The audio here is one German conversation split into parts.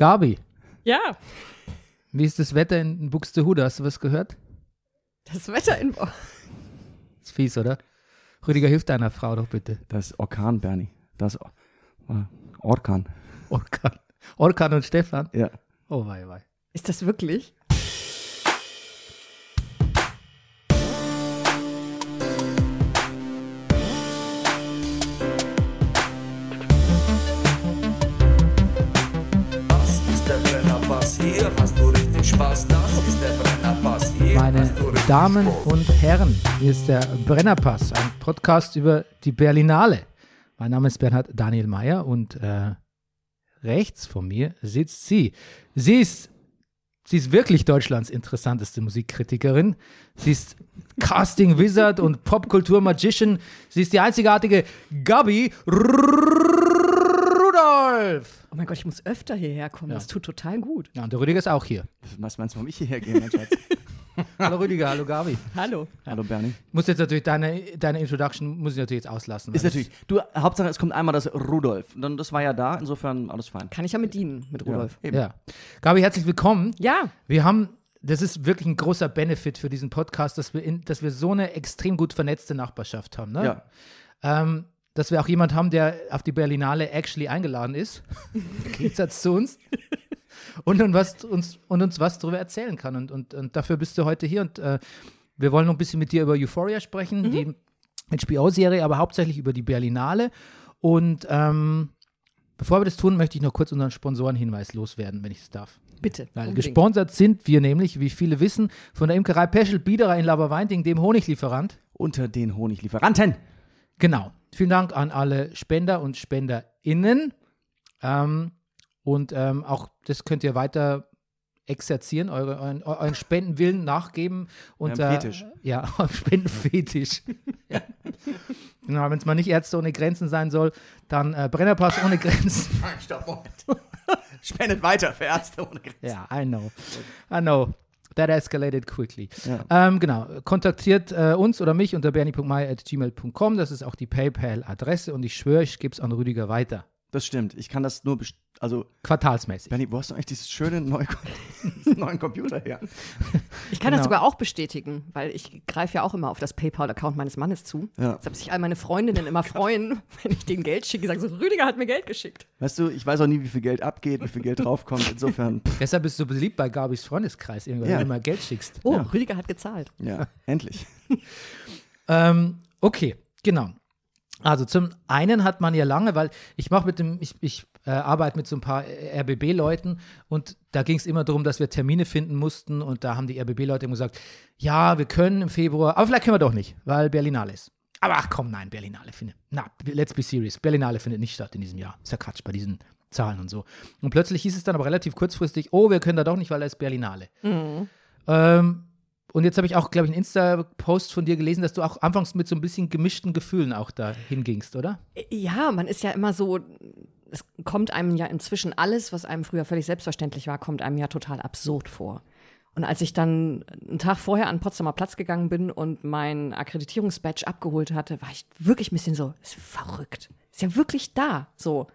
Gabi, Ja, wie ist das Wetter in Buxtehude? Hast du was gehört? das Wetter in. Ist fies, oder? Rüdiger, hilf deiner Frau doch bitte. Das ist Orkan, Bernie. Das Or- Orkan. Orkan. Orkan und Stefan. Ja. Oh, wei, wei. Ist das wirklich? Damen und Herren, hier ist der Brennerpass, ein Podcast über die Berlinale. Mein Name ist Bernhard Daniel Mayer und äh, rechts von mir sitzt sie. Sie ist, sie ist wirklich Deutschlands interessanteste Musikkritikerin. Sie ist Casting Wizard und Popkultur Magician. Sie ist die einzigartige Gabi Rudolph. Oh mein Gott, ich muss öfter hierher kommen. Ja. Das tut total gut. Ja, und der Rüdiger ist auch hier. Was meinst du, warum ich hierher gehe, mein Schatz? Hallo Rüdiger, hallo Gabi. Hallo. Hallo, Bernie. Ich muss jetzt natürlich deine, deine Introduction muss ich natürlich jetzt auslassen. Ist natürlich. Du, Hauptsache, es kommt einmal das Rudolf. Dann, das war ja da, insofern alles fein. Kann ich ja mit dienen, mit Rudolf. Ja, eben. Ja. Gabi, herzlich willkommen. Ja, Wir haben, das ist wirklich ein großer Benefit für diesen Podcast, dass wir, in, dass wir so eine extrem gut vernetzte Nachbarschaft haben. Ne? Ja. Ähm, dass wir auch jemand haben, der auf die Berlinale actually eingeladen ist, im Gegensatz zu uns. Und, und, was, uns, und uns was darüber erzählen kann. Und, und, und dafür bist du heute hier. Und äh, wir wollen noch ein bisschen mit dir über Euphoria sprechen, die HBO-Serie, aber hauptsächlich über die Berlinale. Und ähm, bevor wir das tun, möchte ich noch kurz unseren Sponsorenhinweis loswerden, wenn ich es darf. bitte. Weil unbedingt. gesponsert sind wir nämlich, wie viele wissen, von der Imkerei Peschel Biederer in Laberweinting, dem Honiglieferant. Unter den Honiglieferanten. Genau. Vielen Dank an alle Spender und SpenderInnen. Ähm, und ähm, auch das könnt ihr weiter exerzieren, eure, euren, euren Spendenwillen nachgeben. Und, Eurem äh, Fetisch. Ja, eurem Spendenfetisch. ja. Genau, wenn es mal nicht Ärzte ohne Grenzen sein soll, dann äh, Brennerpass ohne Grenzen. Stopp, Moment. Spendet weiter für Ärzte ohne Grenzen. Ja, I know. I know. That escalated quickly. Ja. Ähm, genau. Kontaktiert äh, uns oder mich unter bernie.mai.gmail.com. Das ist auch die PayPal-Adresse und ich schwöre, ich gebe es an Rüdiger weiter. Das stimmt. Ich kann das nur. Also, Quartalsmäßig. Bernie, wo hast du eigentlich dieses schöne neue, neuen Computer her? Ich kann Genau. das sogar auch bestätigen, weil ich greife ja auch immer auf das PayPal-Account meines Mannes zu. Ja. Deshalb sich all meine Freundinnen immer freuen, wenn ich denen Geld schicke. Sagen so, Rüdiger hat mir Geld geschickt. Weißt du, ich weiß auch nie, wie viel Geld abgeht, wie viel Geld draufkommt. Insofern, Deshalb bist du beliebt bei Gabis Freundeskreis, irgendwann, Ja. wenn du mal Geld schickst. Oh, Ja. Rüdiger hat gezahlt. ja, endlich. Ähm, okay, genau. Also zum einen hat man ja lange, weil ich mache mit dem, ich, ich äh, arbeite mit so ein paar RBB-Leuten und da ging es immer darum, dass wir Termine finden mussten und da haben die RBB-Leute immer gesagt, ja, wir können im Februar, aber vielleicht können wir doch nicht, weil Berlinale ist. Aber ach komm, nein, Berlinale findet, na, let's be serious, Berlinale findet nicht statt in diesem Jahr. Ist ja Quatsch bei diesen Zahlen und so. Und plötzlich hieß es dann aber relativ kurzfristig, oh, wir können da doch nicht, weil da ist Berlinale. Ähm, und jetzt habe ich auch, glaube ich, einen Insta-Post von dir gelesen, dass du auch anfangs mit so ein bisschen gemischten Gefühlen auch da hingingst, oder? Ja, man ist ja immer so, es kommt einem ja inzwischen alles, was einem früher völlig selbstverständlich war, kommt einem ja total absurd vor. Und als ich dann einen Tag vorher an Potsdamer Platz gegangen bin und mein Akkreditierungsbadge abgeholt hatte, war ich wirklich ein bisschen so, ist verrückt. Ist ja wirklich da. So.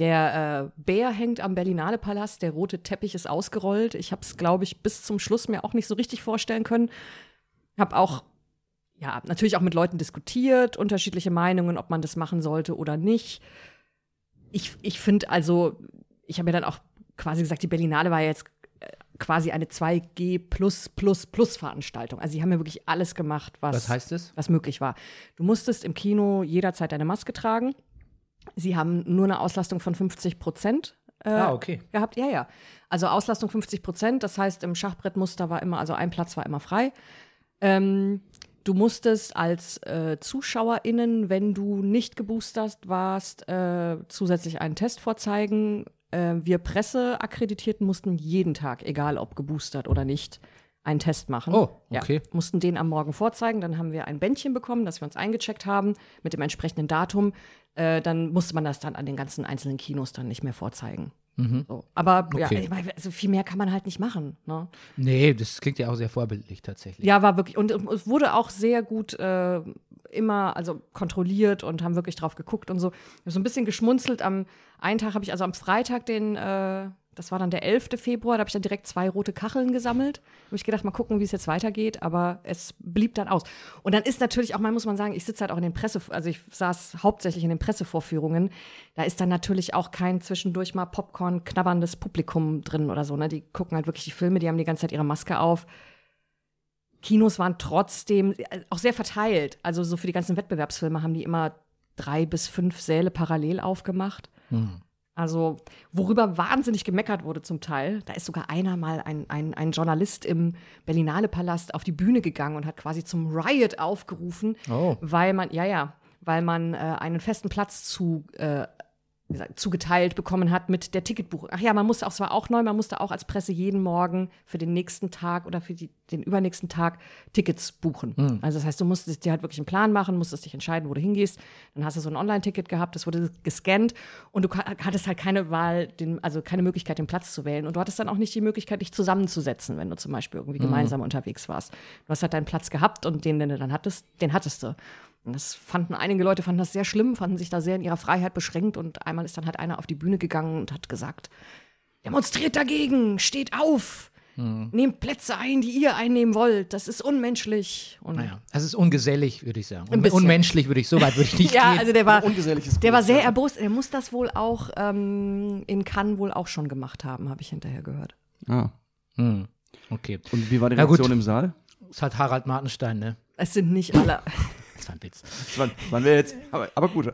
Der äh, Bär hängt am Berlinale Palast, der rote Teppich ist ausgerollt. Ich habe es, glaube ich, bis zum Schluss mir auch nicht so richtig vorstellen können. Habe auch ja, natürlich auch mit Leuten diskutiert, unterschiedliche Meinungen, ob man das machen sollte oder nicht. Ich, ich finde also, ich habe mir dann auch quasi gesagt, die Berlinale war ja jetzt äh, quasi eine 2G plus plus plus Veranstaltung. Also sie haben ja wirklich alles gemacht, was, Was heißt das? was möglich war. Du musstest im Kino jederzeit eine Maske tragen. Sie haben nur eine Auslastung von 50 Prozent äh, ah, okay. gehabt. Ja, ja. Also Auslastung 50 Prozent. Das heißt, im Schachbrettmuster war immer, also ein Platz war immer frei. Ähm, du musstest als äh, ZuschauerInnen, wenn du nicht geboostert warst, äh, zusätzlich einen Test vorzeigen. Äh, wir Presseakkreditierten mussten jeden Tag, egal ob geboostert oder nicht, einen Test machen. Oh, okay. Ja, mussten den am Morgen vorzeigen. Dann haben wir ein Bändchen bekommen, dass wir uns eingecheckt haben mit dem entsprechenden Datum. Äh, dann musste man das dann an den ganzen einzelnen Kinos dann nicht mehr vorzeigen. So. Aber ja, Okay. ich meine, also viel mehr kann man halt nicht machen. Ne? Nee, das klingt ja auch sehr vorbildlich tatsächlich. Ja, war wirklich. Und es wurde auch sehr gut äh, immer also kontrolliert und haben wirklich drauf geguckt und so. Ich habe so ein bisschen geschmunzelt. Am einen Tag habe ich, also am Freitag den, äh, Das war dann der 11. Februar, da habe ich dann direkt zwei rote Kacheln gesammelt. Habe ich gedacht, mal gucken, wie es jetzt weitergeht, aber es blieb dann aus. Und dann ist natürlich auch mal, muss man sagen, ich sitze halt auch in den Presse, also ich saß hauptsächlich in den Pressevorführungen. Da ist dann natürlich auch kein zwischendurch mal Popcorn knabberndes Publikum drin oder so. Ne? Die gucken halt wirklich die Filme, die haben die ganze Zeit ihre Maske auf. Kinos waren trotzdem äh, auch sehr verteilt. Also so für die ganzen Wettbewerbsfilme haben die immer drei bis fünf Säle parallel aufgemacht. Also, worüber wahnsinnig gemeckert wurde zum Teil, da ist sogar einer mal ein, ein, ein Journalist im Berlinale Palast auf die Bühne gegangen und hat quasi zum Riot aufgerufen, Oh. weil man, ja, ja, weil man äh, einen festen Platz zu, äh, gesagt, zugeteilt bekommen hat mit der Ticketbuchung. Ach ja, man musste auch, es war auch neu, man musste auch als Presse jeden Morgen für den nächsten Tag oder für die, den übernächsten Tag Tickets buchen. Also das heißt, du musstest dir halt wirklich einen Plan machen, musstest dich entscheiden, wo du hingehst. Dann hast du so ein Online-Ticket gehabt, das wurde gescannt und du hattest halt keine Wahl, den, also keine Möglichkeit, den Platz zu wählen. Und du hattest dann auch nicht die Möglichkeit, dich zusammenzusetzen, wenn du zum Beispiel irgendwie gemeinsam unterwegs warst. Du hast halt deinen Platz gehabt und den, den du dann hattest, den hattest du. Und das fanden einige Leute fanden das sehr schlimm, fanden sich da sehr in ihrer Freiheit beschränkt und einmal ist dann halt einer auf die Bühne gegangen und hat gesagt, demonstriert dagegen, steht auf, nehmt Plätze ein, die ihr einnehmen wollt, das ist unmenschlich. Und Naja, es ist ungesellig, würde ich sagen. Ein bisschen. Unmenschlich würde ich, so weit würde ich nicht ja, gehen. also der war, Ungeselliges der war sehr ja. erbost. Er muss das wohl auch ähm, in Cannes wohl auch schon gemacht haben, habe ich hinterher gehört. Ah. Hm, okay. Und wie war die. Reaktion im Saal? ist halt Harald Martenstein, ne? Es sind nicht alle. Das war ein Witz. Das waren, das waren wir jetzt, aber, aber gut.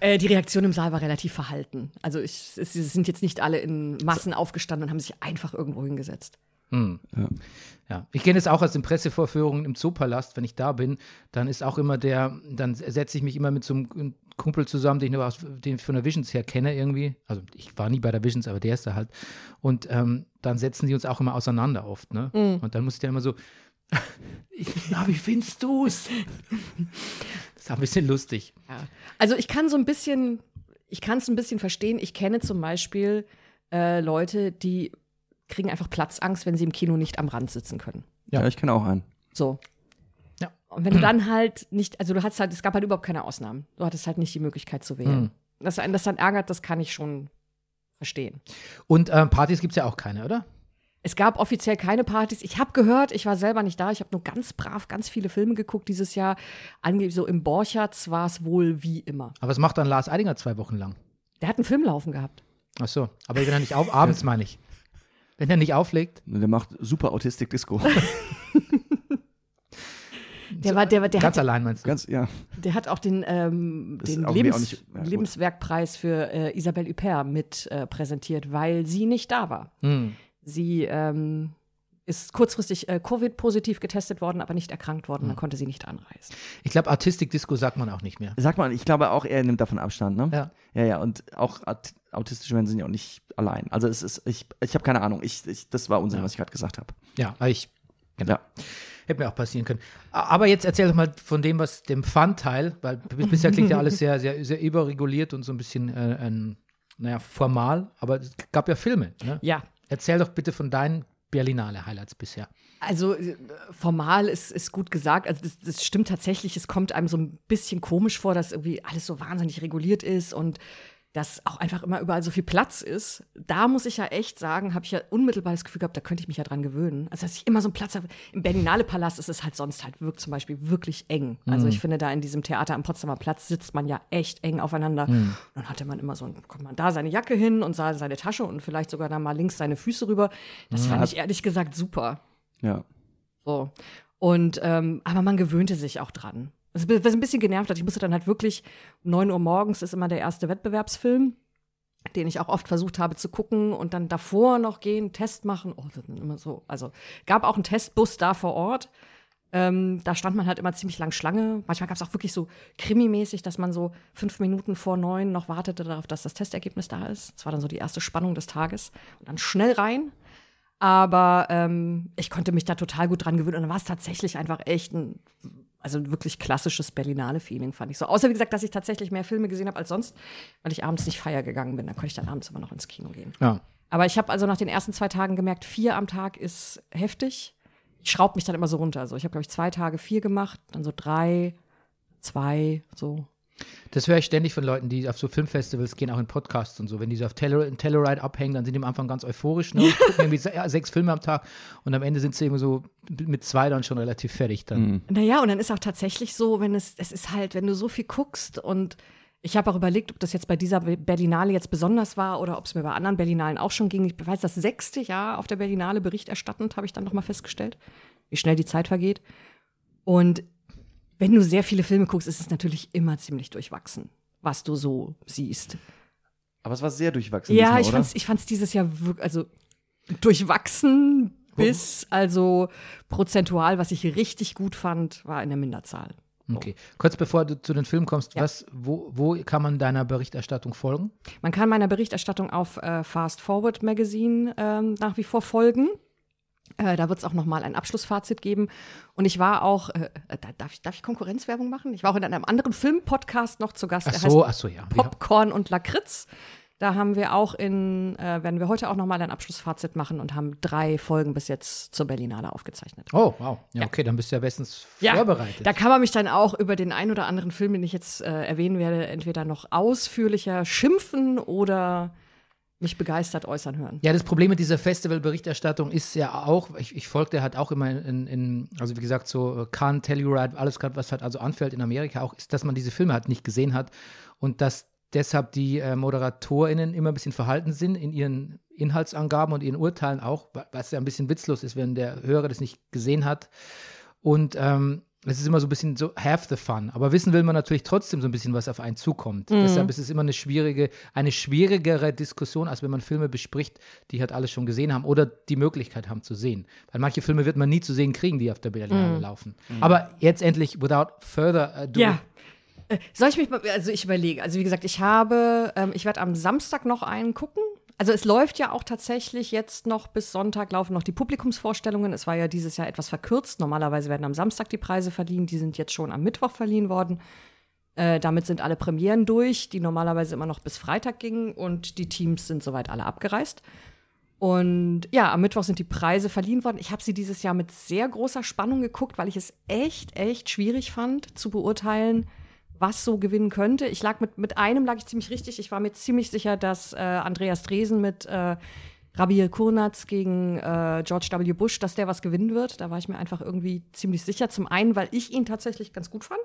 Äh, die Reaktion im Saal war relativ verhalten. Also ich, es, sie sind jetzt nicht alle in Massen aufgestanden und haben sich einfach irgendwo hingesetzt. Ja, ich kenne es auch aus den Pressevorführungen im Zoopalast, wenn ich da bin, dann ist auch immer der, dann setze ich mich immer mit so einem Kumpel zusammen, den ich, nur aus, den ich von der Visions her kenne irgendwie. Also ich war nie bei der Visions, aber der ist da halt. Und ähm, dann setzen die uns auch immer auseinander oft, ne? Und dann muss ich dann immer so, ich, na, wie findest du's? Das ist auch ein bisschen lustig. Also ich kann so ein bisschen, ich kann es ein bisschen verstehen. Ich kenne zum Beispiel äh, Leute, die kriegen einfach Platzangst, wenn sie im Kino nicht am Rand sitzen können. Ja. Ja, ich kenne auch einen. So. Ja. Und wenn du dann halt nicht, also du hattest halt, es gab halt überhaupt keine Ausnahmen. Du hattest halt nicht die Möglichkeit zu wählen. Dass einen das dann ärgert, das kann ich schon verstehen. Und ähm, Partys gibt es ja auch keine, oder? Es gab offiziell keine Partys. Ich habe gehört, ich war selber nicht da. Ich habe nur ganz brav ganz viele Filme geguckt dieses Jahr. Angeblich so im Borchards war es wohl wie immer. Aber es macht dann Lars Eidinger zwei Wochen lang. Der hat einen Film laufen gehabt. Ach so, aber wenn er nicht auf, abends meine ich. Wenn er nicht auflegt, Der macht super Autistik Disco. Der war, der, war- der, ganz hat, allein meinst du? Ganz, ja. der hat auch den, ähm, den auch- Lebens, nicht- ja. Lebenswerkpreis für äh, Isabelle Huppert mit äh, präsentiert, weil sie nicht da war. Hm. Sie ähm, ist kurzfristig äh, Covid-positiv getestet worden, aber nicht erkrankt worden. Hm. Dann konnte sie nicht anreisen. Ich glaube, Artistik-Disco sagt man auch nicht mehr. Sag mal, ich glaube auch, er nimmt davon Abstand, ne? Ja. Ja, ja, und auch aut autistische Menschen sind ja auch nicht allein. Also es ist, ich, ich habe keine Ahnung. Ich, ich, das war Unsinn, was ich gerade gesagt habe. Ja, ich Ja. hätte mir auch passieren können. Aber jetzt erzähl doch mal von dem, was dem Fun-Teil, weil bis- bisher klingt ja alles sehr, sehr, sehr überreguliert und so ein bisschen, äh, ein, naja, formal, aber es gab ja Filme. Ne? Ja, Erzähl doch bitte von deinen Berlinale Highlights bisher. Also äh, formal ist, ist gut gesagt. Also das, das stimmt tatsächlich. Es kommt einem so ein bisschen komisch vor, dass irgendwie alles so wahnsinnig reguliert ist und dass auch einfach immer überall so viel Platz ist. Da muss ich ja echt sagen, habe ich ja unmittelbar das Gefühl gehabt, da könnte ich mich ja dran gewöhnen. Also dass ich immer so einen Platz habe. Im Berlinale Palast ist es halt sonst halt wirkt zum Beispiel wirklich eng. Also ich finde da in diesem Theater am Potsdamer Platz sitzt man ja echt eng aufeinander. Dann hatte man immer so, ein, kommt man da seine Jacke hin und sah seine Tasche und vielleicht sogar da mal links seine Füße rüber. Das fand ich ehrlich gesagt super. Ja. So. Und, ähm, aber man gewöhnte sich auch dran. Was ein bisschen genervt hat, ich musste dann halt wirklich, um 9 Uhr morgens ist immer der erste Wettbewerbsfilm, den ich auch oft versucht habe zu gucken und dann davor noch gehen, Test machen. Oh, das ist immer so. Also, gab auch einen Testbus da vor Ort. Ähm, da stand man halt immer ziemlich lang Schlange. Manchmal gab es auch wirklich so krimimäßig, dass man so fünf Minuten vor neun noch wartete darauf, dass das Testergebnis da ist. Das war dann so die erste Spannung des Tages. Und dann schnell rein. Aber ähm, ich konnte mich da total gut dran gewöhnen. Und dann war es tatsächlich einfach echt ein, also wirklich klassisches Berlinale-Feeling, fand ich so. Außer, wie gesagt, dass ich tatsächlich mehr Filme gesehen habe als sonst, weil ich abends nicht feier gegangen bin. Da konnte ich dann abends immer noch ins Kino gehen. Ja. Aber ich habe also nach den ersten zwei Tagen gemerkt, vier am Tag ist heftig. Ich schraube mich dann immer so runter. Also ich habe, glaube ich, zwei Tage vier gemacht, dann so drei, zwei, so. Das höre ich ständig von Leuten, die auf so Filmfestivals gehen, auch in Podcasts und so. Wenn die so auf Tellur- Telluride abhängen, dann sind die am Anfang ganz euphorisch ne, und gucken irgendwie sechs Filme am Tag und am Ende sind sie irgendwie so mit zwei dann schon relativ fertig dann. Naja, und dann ist auch tatsächlich so, wenn es, es ist halt, wenn du so viel guckst und ich habe auch überlegt, ob das jetzt bei dieser Berlinale jetzt besonders war oder ob es mir bei anderen Berlinalen auch schon ging. Ich weiß, das sechste Jahr auf der Berlinale berichterstattend, habe ich dann nochmal festgestellt, wie schnell die Zeit vergeht. Und wenn du sehr viele Filme guckst, ist es natürlich immer ziemlich durchwachsen, was du so siehst. Aber es war sehr durchwachsen. Ja, diesmal, ich oder? fand's, ich fand's dieses Jahr wirklich, also durchwachsen bis, also prozentual, was ich richtig gut fand, war in der Minderzahl. Okay. Kurz bevor du zu den Filmen kommst, Ja. was, wo, wo kann man deiner Berichterstattung folgen? Man kann meiner Berichterstattung auf äh, Fast Forward Magazine ähm, nach wie vor folgen. Äh, da wird es auch noch mal ein Abschlussfazit geben. Und ich war auch, äh, äh, da- darf, ich, darf ich Konkurrenzwerbung machen? Ich war auch in einem anderen Filmpodcast noch zu Gast. Ach der so, heißt ach so, ja. Popcorn und Lakritz. Da haben wir auch in, äh, werden wir heute auch noch mal ein Abschlussfazit machen und haben drei Folgen bis jetzt zur Berlinale aufgezeichnet. Oh, wow. Ja, Ja. okay, dann bist du ja bestens Ja, vorbereitet. Da kann man mich dann auch über den ein oder anderen Film, den ich jetzt äh, erwähnen werde, entweder noch ausführlicher schimpfen oder mich begeistert äußern hören. Ja, das Problem mit dieser Festivalberichterstattung ist ja auch, ich, ich folge der halt auch immer in, in, also wie gesagt, so äh, Cannes, Telluride, alles, grad, was halt also anfällt in Amerika auch, ist, dass man diese Filme halt nicht gesehen hat und dass deshalb die äh, ModeratorInnen immer ein bisschen verhalten sind in ihren Inhaltsangaben und ihren Urteilen auch, wa- was ja ein bisschen witzlos ist, wenn der Hörer das nicht gesehen hat. Und ähm, es ist immer so ein bisschen so half the fun. Aber wissen will man natürlich trotzdem so ein bisschen, was auf einen zukommt. Deshalb ist es immer eine schwierige, eine schwierigere Diskussion, als wenn man Filme bespricht, die halt alle schon gesehen haben oder die Möglichkeit haben zu sehen. Weil manche Filme wird man nie zu sehen kriegen, die auf der Berlinale laufen. Aber jetzt endlich, without further ado, Ja. Äh, Soll ich mich mal, also ich überlege, also wie gesagt, ich habe, ähm, ich werde am Samstag noch einen gucken. Also es läuft ja auch tatsächlich jetzt noch bis Sonntag laufen noch die Publikumsvorstellungen. Es war ja dieses Jahr etwas verkürzt. Normalerweise werden am Samstag die Preise verliehen. Die sind jetzt schon am Mittwoch verliehen worden. Äh, damit sind alle Premieren durch, die normalerweise immer noch bis Freitag gingen und die Teams sind soweit alle abgereist. Und ja, am Mittwoch sind die Preise verliehen worden. Ich habe sie dieses Jahr mit sehr großer Spannung geguckt, weil ich es echt, echt schwierig fand zu beurteilen, was so gewinnen könnte. Ich lag mit, mit einem lag ich ziemlich richtig. Ich war mir ziemlich sicher, dass äh, Andreas Dresen mit äh, Rabir Kurnatz gegen äh, George W. Bush, dass der was gewinnen wird. Da war ich mir einfach irgendwie ziemlich sicher. Zum einen, weil ich ihn tatsächlich ganz gut fand.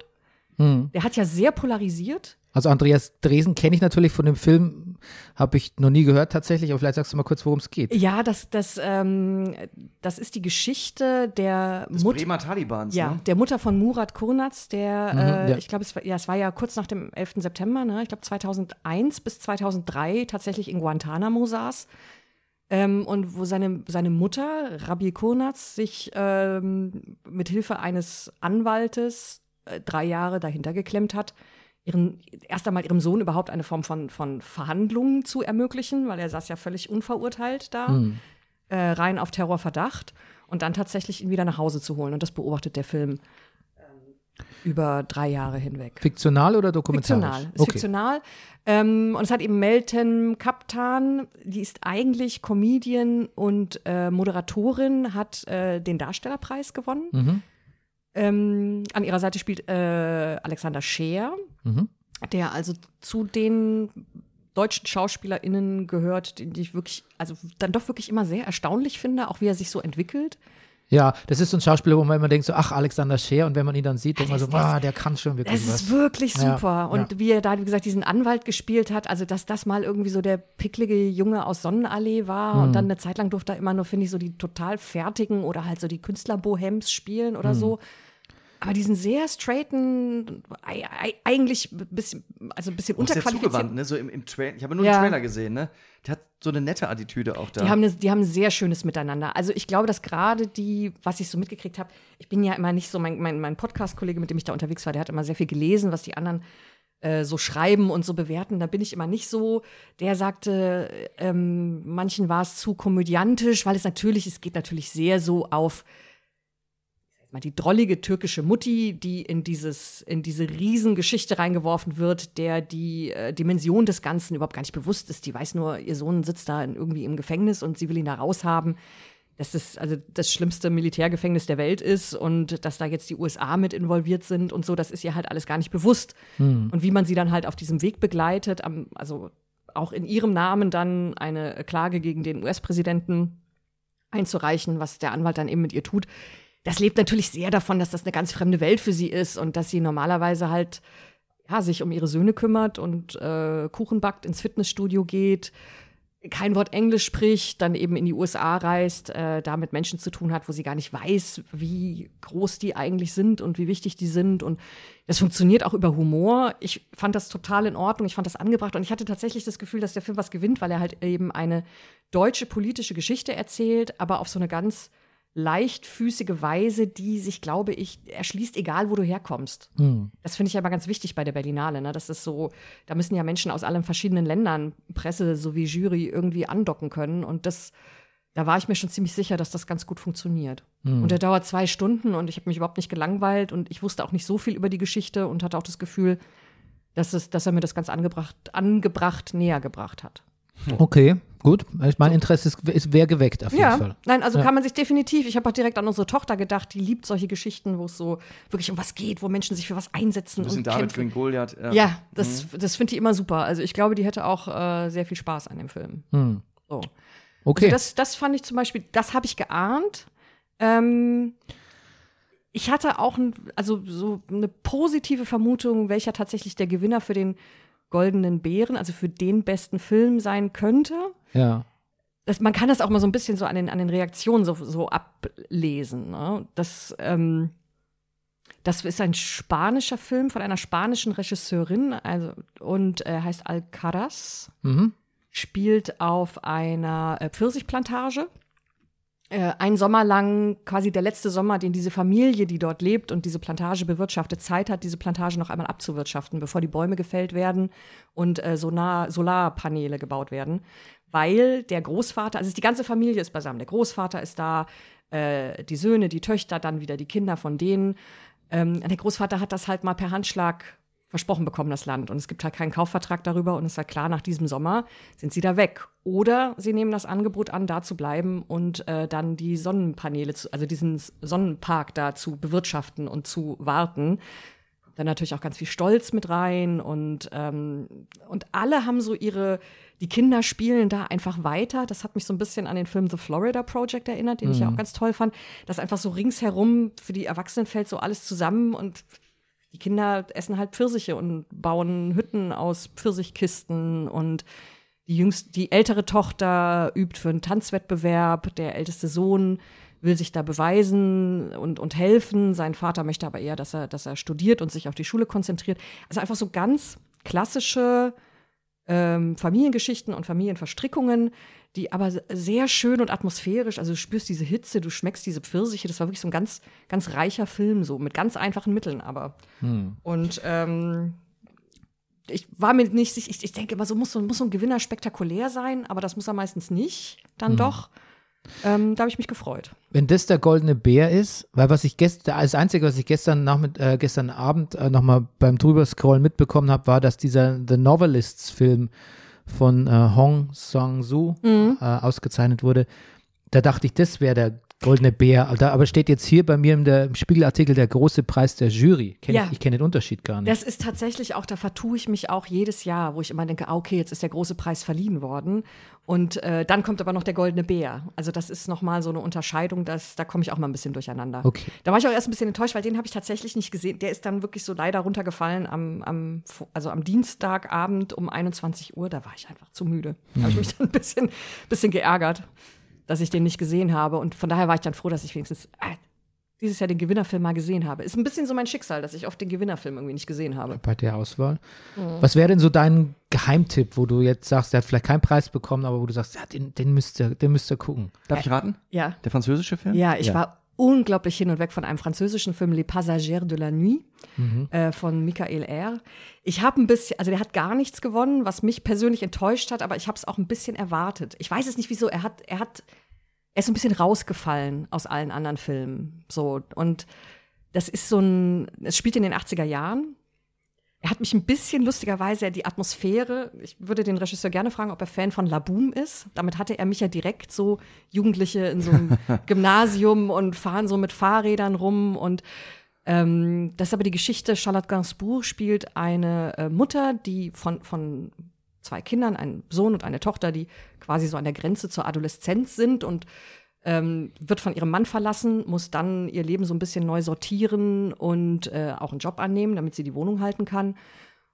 Der hat ja sehr polarisiert. Also Andreas Dresen kenne ich natürlich von dem Film, habe ich noch nie gehört tatsächlich, aber vielleicht sagst du mal kurz, worum es geht. Ja, das, das, ähm, das ist die Geschichte der Mutter. Bremer Talibans, Ja, ne? der Mutter von Murat Kurnaz, der, äh, ja. ich glaube, es, war- ja, es war ja kurz nach dem 11. September, ne? ich glaube 2001 bis 2003 tatsächlich in Guantanamo saß. Ähm, und wo seine, seine Mutter, Rabi Kurnaz, sich ähm, mit Hilfe eines Anwaltes äh, drei Jahre dahinter geklemmt hat, ihren, erst einmal ihrem Sohn überhaupt eine Form von, von Verhandlungen zu ermöglichen, weil er saß ja völlig unverurteilt da, äh, rein auf Terrorverdacht und dann tatsächlich ihn wieder nach Hause zu holen. Und das beobachtet der Film ähm, über drei Jahre hinweg. Fiktional oder dokumentarisch? Fiktional. Ist Okay. fiktional. Ähm, und es hat eben Meltem Kaptan, die ist eigentlich Comedian und äh, Moderatorin, hat äh, den Darstellerpreis gewonnen. Mhm. Ähm, an ihrer Seite spielt äh, Alexander Scheer, Mhm. der also zu den deutschen SchauspielerInnen gehört, die, die ich wirklich, also dann doch wirklich immer sehr erstaunlich finde, auch wie er sich so entwickelt. Ja, das ist so ein Schauspieler, wo man immer denkt, so, ach, Alexander Scheer, und wenn man ihn dann sieht, denkt man so, das- das- ah, der kann schon wirklich Es was. ist wirklich Ja, super. Und ja. wie er da, wie gesagt, diesen Anwalt gespielt hat, also dass das mal irgendwie so der picklige Junge aus Sonnenallee war Hm. und dann eine Zeit lang durfte er immer nur, finde ich, so die total fertigen oder halt so die Künstlerbohems spielen oder Hm. so. Aber diesen sehr straighten, ei- ei- eigentlich ein bisschen, also ein bisschen Auch sehr unterqualifiziert. zugewandt, ne? So im, im Trailer. Ich habe nur Ja. den Trailer gesehen, ne? Der hat so eine nette Attitüde auch da. Die haben, eine, die haben ein sehr schönes Miteinander. Also ich glaube, dass gerade die, was ich so mitgekriegt habe, ich bin ja immer nicht so, mein, mein, mein Podcast-Kollege, mit dem ich da unterwegs war, der hat immer sehr viel gelesen, was die anderen äh, so schreiben und so bewerten. Da bin ich immer nicht so. Der sagte, ähm, manchen war es zu komödiantisch, weil es natürlich, es geht natürlich sehr so auf die drollige türkische Mutti, die in dieses in diese Riesengeschichte reingeworfen wird, der die äh, Dimension des Ganzen überhaupt gar nicht bewusst ist. Die weiß nur, ihr Sohn sitzt da in, irgendwie im Gefängnis und sie will ihn da raushaben. dass es also das schlimmste Militärgefängnis der Welt ist und dass da jetzt die USA mit involviert sind und so, das ist ihr halt alles gar nicht bewusst. Und wie man sie dann halt auf diesem Weg begleitet, am, also auch in ihrem Namen dann eine Klage gegen den US-Präsidenten einzureichen, was der Anwalt dann eben mit ihr tut. Das lebt natürlich sehr davon, dass das eine ganz fremde Welt für sie ist und dass sie normalerweise halt ja, sich um ihre Söhne kümmert und äh, Kuchen backt, ins Fitnessstudio geht, kein Wort Englisch spricht, dann eben in die USA reist, äh, da mit Menschen zu tun hat, wo sie gar nicht weiß, wie groß die eigentlich sind und wie wichtig die sind. Und das funktioniert auch über Humor. Ich fand das total in Ordnung, ich fand das angebracht und ich hatte tatsächlich das Gefühl, dass der Film was gewinnt, weil er halt eben eine deutsche politische Geschichte erzählt, aber auf so eine ganz leichtfüßige Weise, die sich, glaube ich, erschließt, egal wo du herkommst. Das finde ich aber ganz wichtig bei der Berlinale. Ne? Das ist so, da müssen ja Menschen aus allen verschiedenen Ländern, Presse sowie Jury, irgendwie andocken können. Und das, da war ich mir schon ziemlich sicher, dass das ganz gut funktioniert. Und der dauert zwei Stunden und ich habe mich überhaupt nicht gelangweilt und ich wusste auch nicht so viel über die Geschichte und hatte auch das Gefühl, dass, es, dass er mir das ganz angebracht, angebracht näher gebracht hat. Okay, gut. Also Mein Interesse ist, ist wäre geweckt auf jeden Ja, Fall. nein, also Ja. kann man sich definitiv, ich habe auch direkt an unsere Tochter gedacht, die liebt solche Geschichten, wo es so wirklich um was geht, wo Menschen sich für was einsetzen Ein bisschen und David kämpfen. gegen Goliath. Ja. Ja, das, das finde ich immer super. Also ich glaube, die hätte auch äh, sehr viel Spaß an dem Film. Hm. So. Okay. Also das, das fand ich zum Beispiel, das habe ich geahnt. Ähm, ich hatte auch ein, also so eine positive Vermutung, welcher tatsächlich der Gewinner für den Goldenen Bären, also für den besten Film sein könnte. ja. Das, man kann das auch mal so ein bisschen so an den, an den Reaktionen so, so ablesen. Ne? Das, ähm, das ist ein spanischer Film von einer spanischen Regisseurin also, und äh, heißt Alcaraz Mhm. spielt auf einer äh, Pfirsichplantage. Äh, ein Sommer lang, quasi der letzte Sommer, den diese Familie, die dort lebt und diese Plantage bewirtschaftet, Zeit hat, diese Plantage noch einmal abzuwirtschaften, bevor die Bäume gefällt werden und äh, Solar Solarpaneele gebaut werden. Weil der Großvater, also die ganze Familie ist beisammen. Der Großvater ist da, äh, die Söhne, die Töchter, dann wieder die Kinder von denen. Ähm, der Großvater hat das halt mal per Handschlag versprochen bekommen, das Land. Und es gibt halt keinen Kaufvertrag darüber und es ist halt klar, nach diesem Sommer sind sie da weg. Oder sie nehmen das Angebot an, da zu bleiben und äh, dann die Sonnenpaneele, zu, also diesen Sonnenpark da zu bewirtschaften und zu warten. Dann natürlich auch ganz viel Stolz mit rein und, ähm, und alle haben so ihre, die Kinder spielen da einfach weiter. Das hat mich so ein bisschen an den Film The Florida Project erinnert, den ich ja auch ganz toll fand. dass einfach so ringsherum für die Erwachsenen fällt so alles zusammen und die Kinder essen halt Pfirsiche und bauen Hütten aus Pfirsichkisten und die jüngste, die ältere Tochter übt für einen Tanzwettbewerb, der älteste Sohn will sich da beweisen und, und helfen. Sein Vater möchte aber eher, dass er, dass er studiert und sich auf die Schule konzentriert. Also einfach so ganz klassische ähm, Familiengeschichten und Familienverstrickungen, die aber sehr schön und atmosphärisch, also du spürst diese Hitze, du schmeckst diese Pfirsiche, das war wirklich so ein ganz, ganz reicher Film, so mit ganz einfachen Mitteln aber. Und ähm, ich war mir nicht sicher, ich, ich denke immer, so muss, so muss so ein Gewinner spektakulär sein, aber das muss er meistens nicht, dann doch. Ähm, da habe ich mich gefreut. Wenn das der goldene Bär ist, weil was ich gestern, das Einzige, was ich gestern Nachmitt äh, gestern Abend äh, nochmal beim drüberscrollen mitbekommen habe, war, dass dieser The Novelists-Film von äh, Hong Sang-soo Mhm. äh, ausgezeichnet wurde. Da dachte ich, das wäre der goldene Bär. Aber steht jetzt hier bei mir der, im Spiegelartikel der große Preis der Jury. Kenn Ja. ich ich kenne den Unterschied gar nicht. Das ist tatsächlich auch, da vertue ich mich auch jedes Jahr, wo ich immer denke, ah, okay, jetzt ist der große Preis verliehen worden. Und äh, dann kommt aber noch der goldene Bär. Also das ist nochmal so eine Unterscheidung, das, da komme ich auch mal ein bisschen durcheinander. Okay. Da war ich auch erst ein bisschen enttäuscht, weil den habe ich tatsächlich nicht gesehen. Der ist dann wirklich so leider runtergefallen am, am, also am Dienstagabend um 21 Uhr. Da war ich einfach zu müde. Da habe ich mich dann ein bisschen, bisschen geärgert, dass ich den nicht gesehen habe. Und von daher war ich dann froh, dass ich wenigstens äh, dieses Jahr den Gewinnerfilm mal gesehen habe. Ist ein bisschen so mein Schicksal, dass ich oft den Gewinnerfilm irgendwie nicht gesehen habe. bei der Auswahl. Was wäre denn so dein Geheimtipp, wo du jetzt sagst, der hat vielleicht keinen Preis bekommen, aber wo du sagst, ja, den, den müsst ihr, den müsst ihr gucken. Darf ich raten? Ja. Der französische Film? Ja, ich war unglaublich hin und weg von einem französischen Film Les Passagers de la Nuit äh, von Michael R. Ich habe ein bisschen, also der hat gar nichts gewonnen, was mich persönlich enttäuscht hat, aber ich habe es auch ein bisschen erwartet. Ich weiß es nicht wieso, er hat, er hat, er ist so ein bisschen rausgefallen aus allen anderen Filmen. So, und das ist so ein, es spielt in den 80er Jahren. Er hat mich ein bisschen lustigerweise die Atmosphäre, ich würde den Regisseur gerne fragen, ob er Fan von Laboom ist. Damit hatte er mich ja direkt so Jugendliche in so einem Gymnasium und fahren so mit Fahrrädern rum und ähm, das ist aber die Geschichte, Charlotte Gainsbourg spielt eine äh, Mutter, die von, von zwei Kindern, einen Sohn und eine Tochter, die quasi so an der Grenze zur Adoleszenz sind und ähm, wird von ihrem Mann verlassen, muss dann ihr Leben so ein bisschen neu sortieren und äh, auch einen Job annehmen, damit sie die Wohnung halten kann.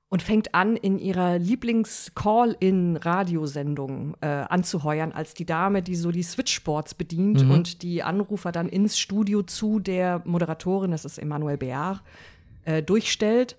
Und fängt an, in ihrer Lieblings-Call-In-Radiosendung äh, anzuheuern, als die Dame, die so die Switchboards bedient Mhm. und die Anrufer dann ins Studio zu der Moderatorin, das ist Emmanuel Beard, äh, durchstellt.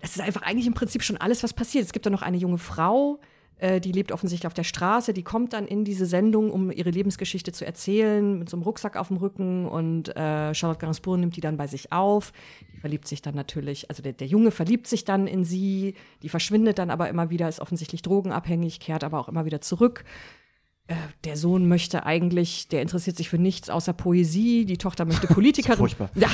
Es ist einfach eigentlich im Prinzip schon alles, was passiert. Es gibt da noch eine junge Frau, äh, die lebt offensichtlich auf der Straße, die kommt dann in diese Sendung, um ihre Lebensgeschichte zu erzählen, mit so einem Rucksack auf dem Rücken und äh, Charlotte Gainsbourg nimmt die dann bei sich auf. Die verliebt sich dann natürlich, also der, der Junge verliebt sich dann in sie, die verschwindet dann aber immer wieder, ist offensichtlich drogenabhängig, kehrt aber auch immer wieder zurück. Äh, der Sohn möchte eigentlich, der interessiert sich für nichts außer Poesie, die Tochter möchte Politikerin. furchtbar. Ja,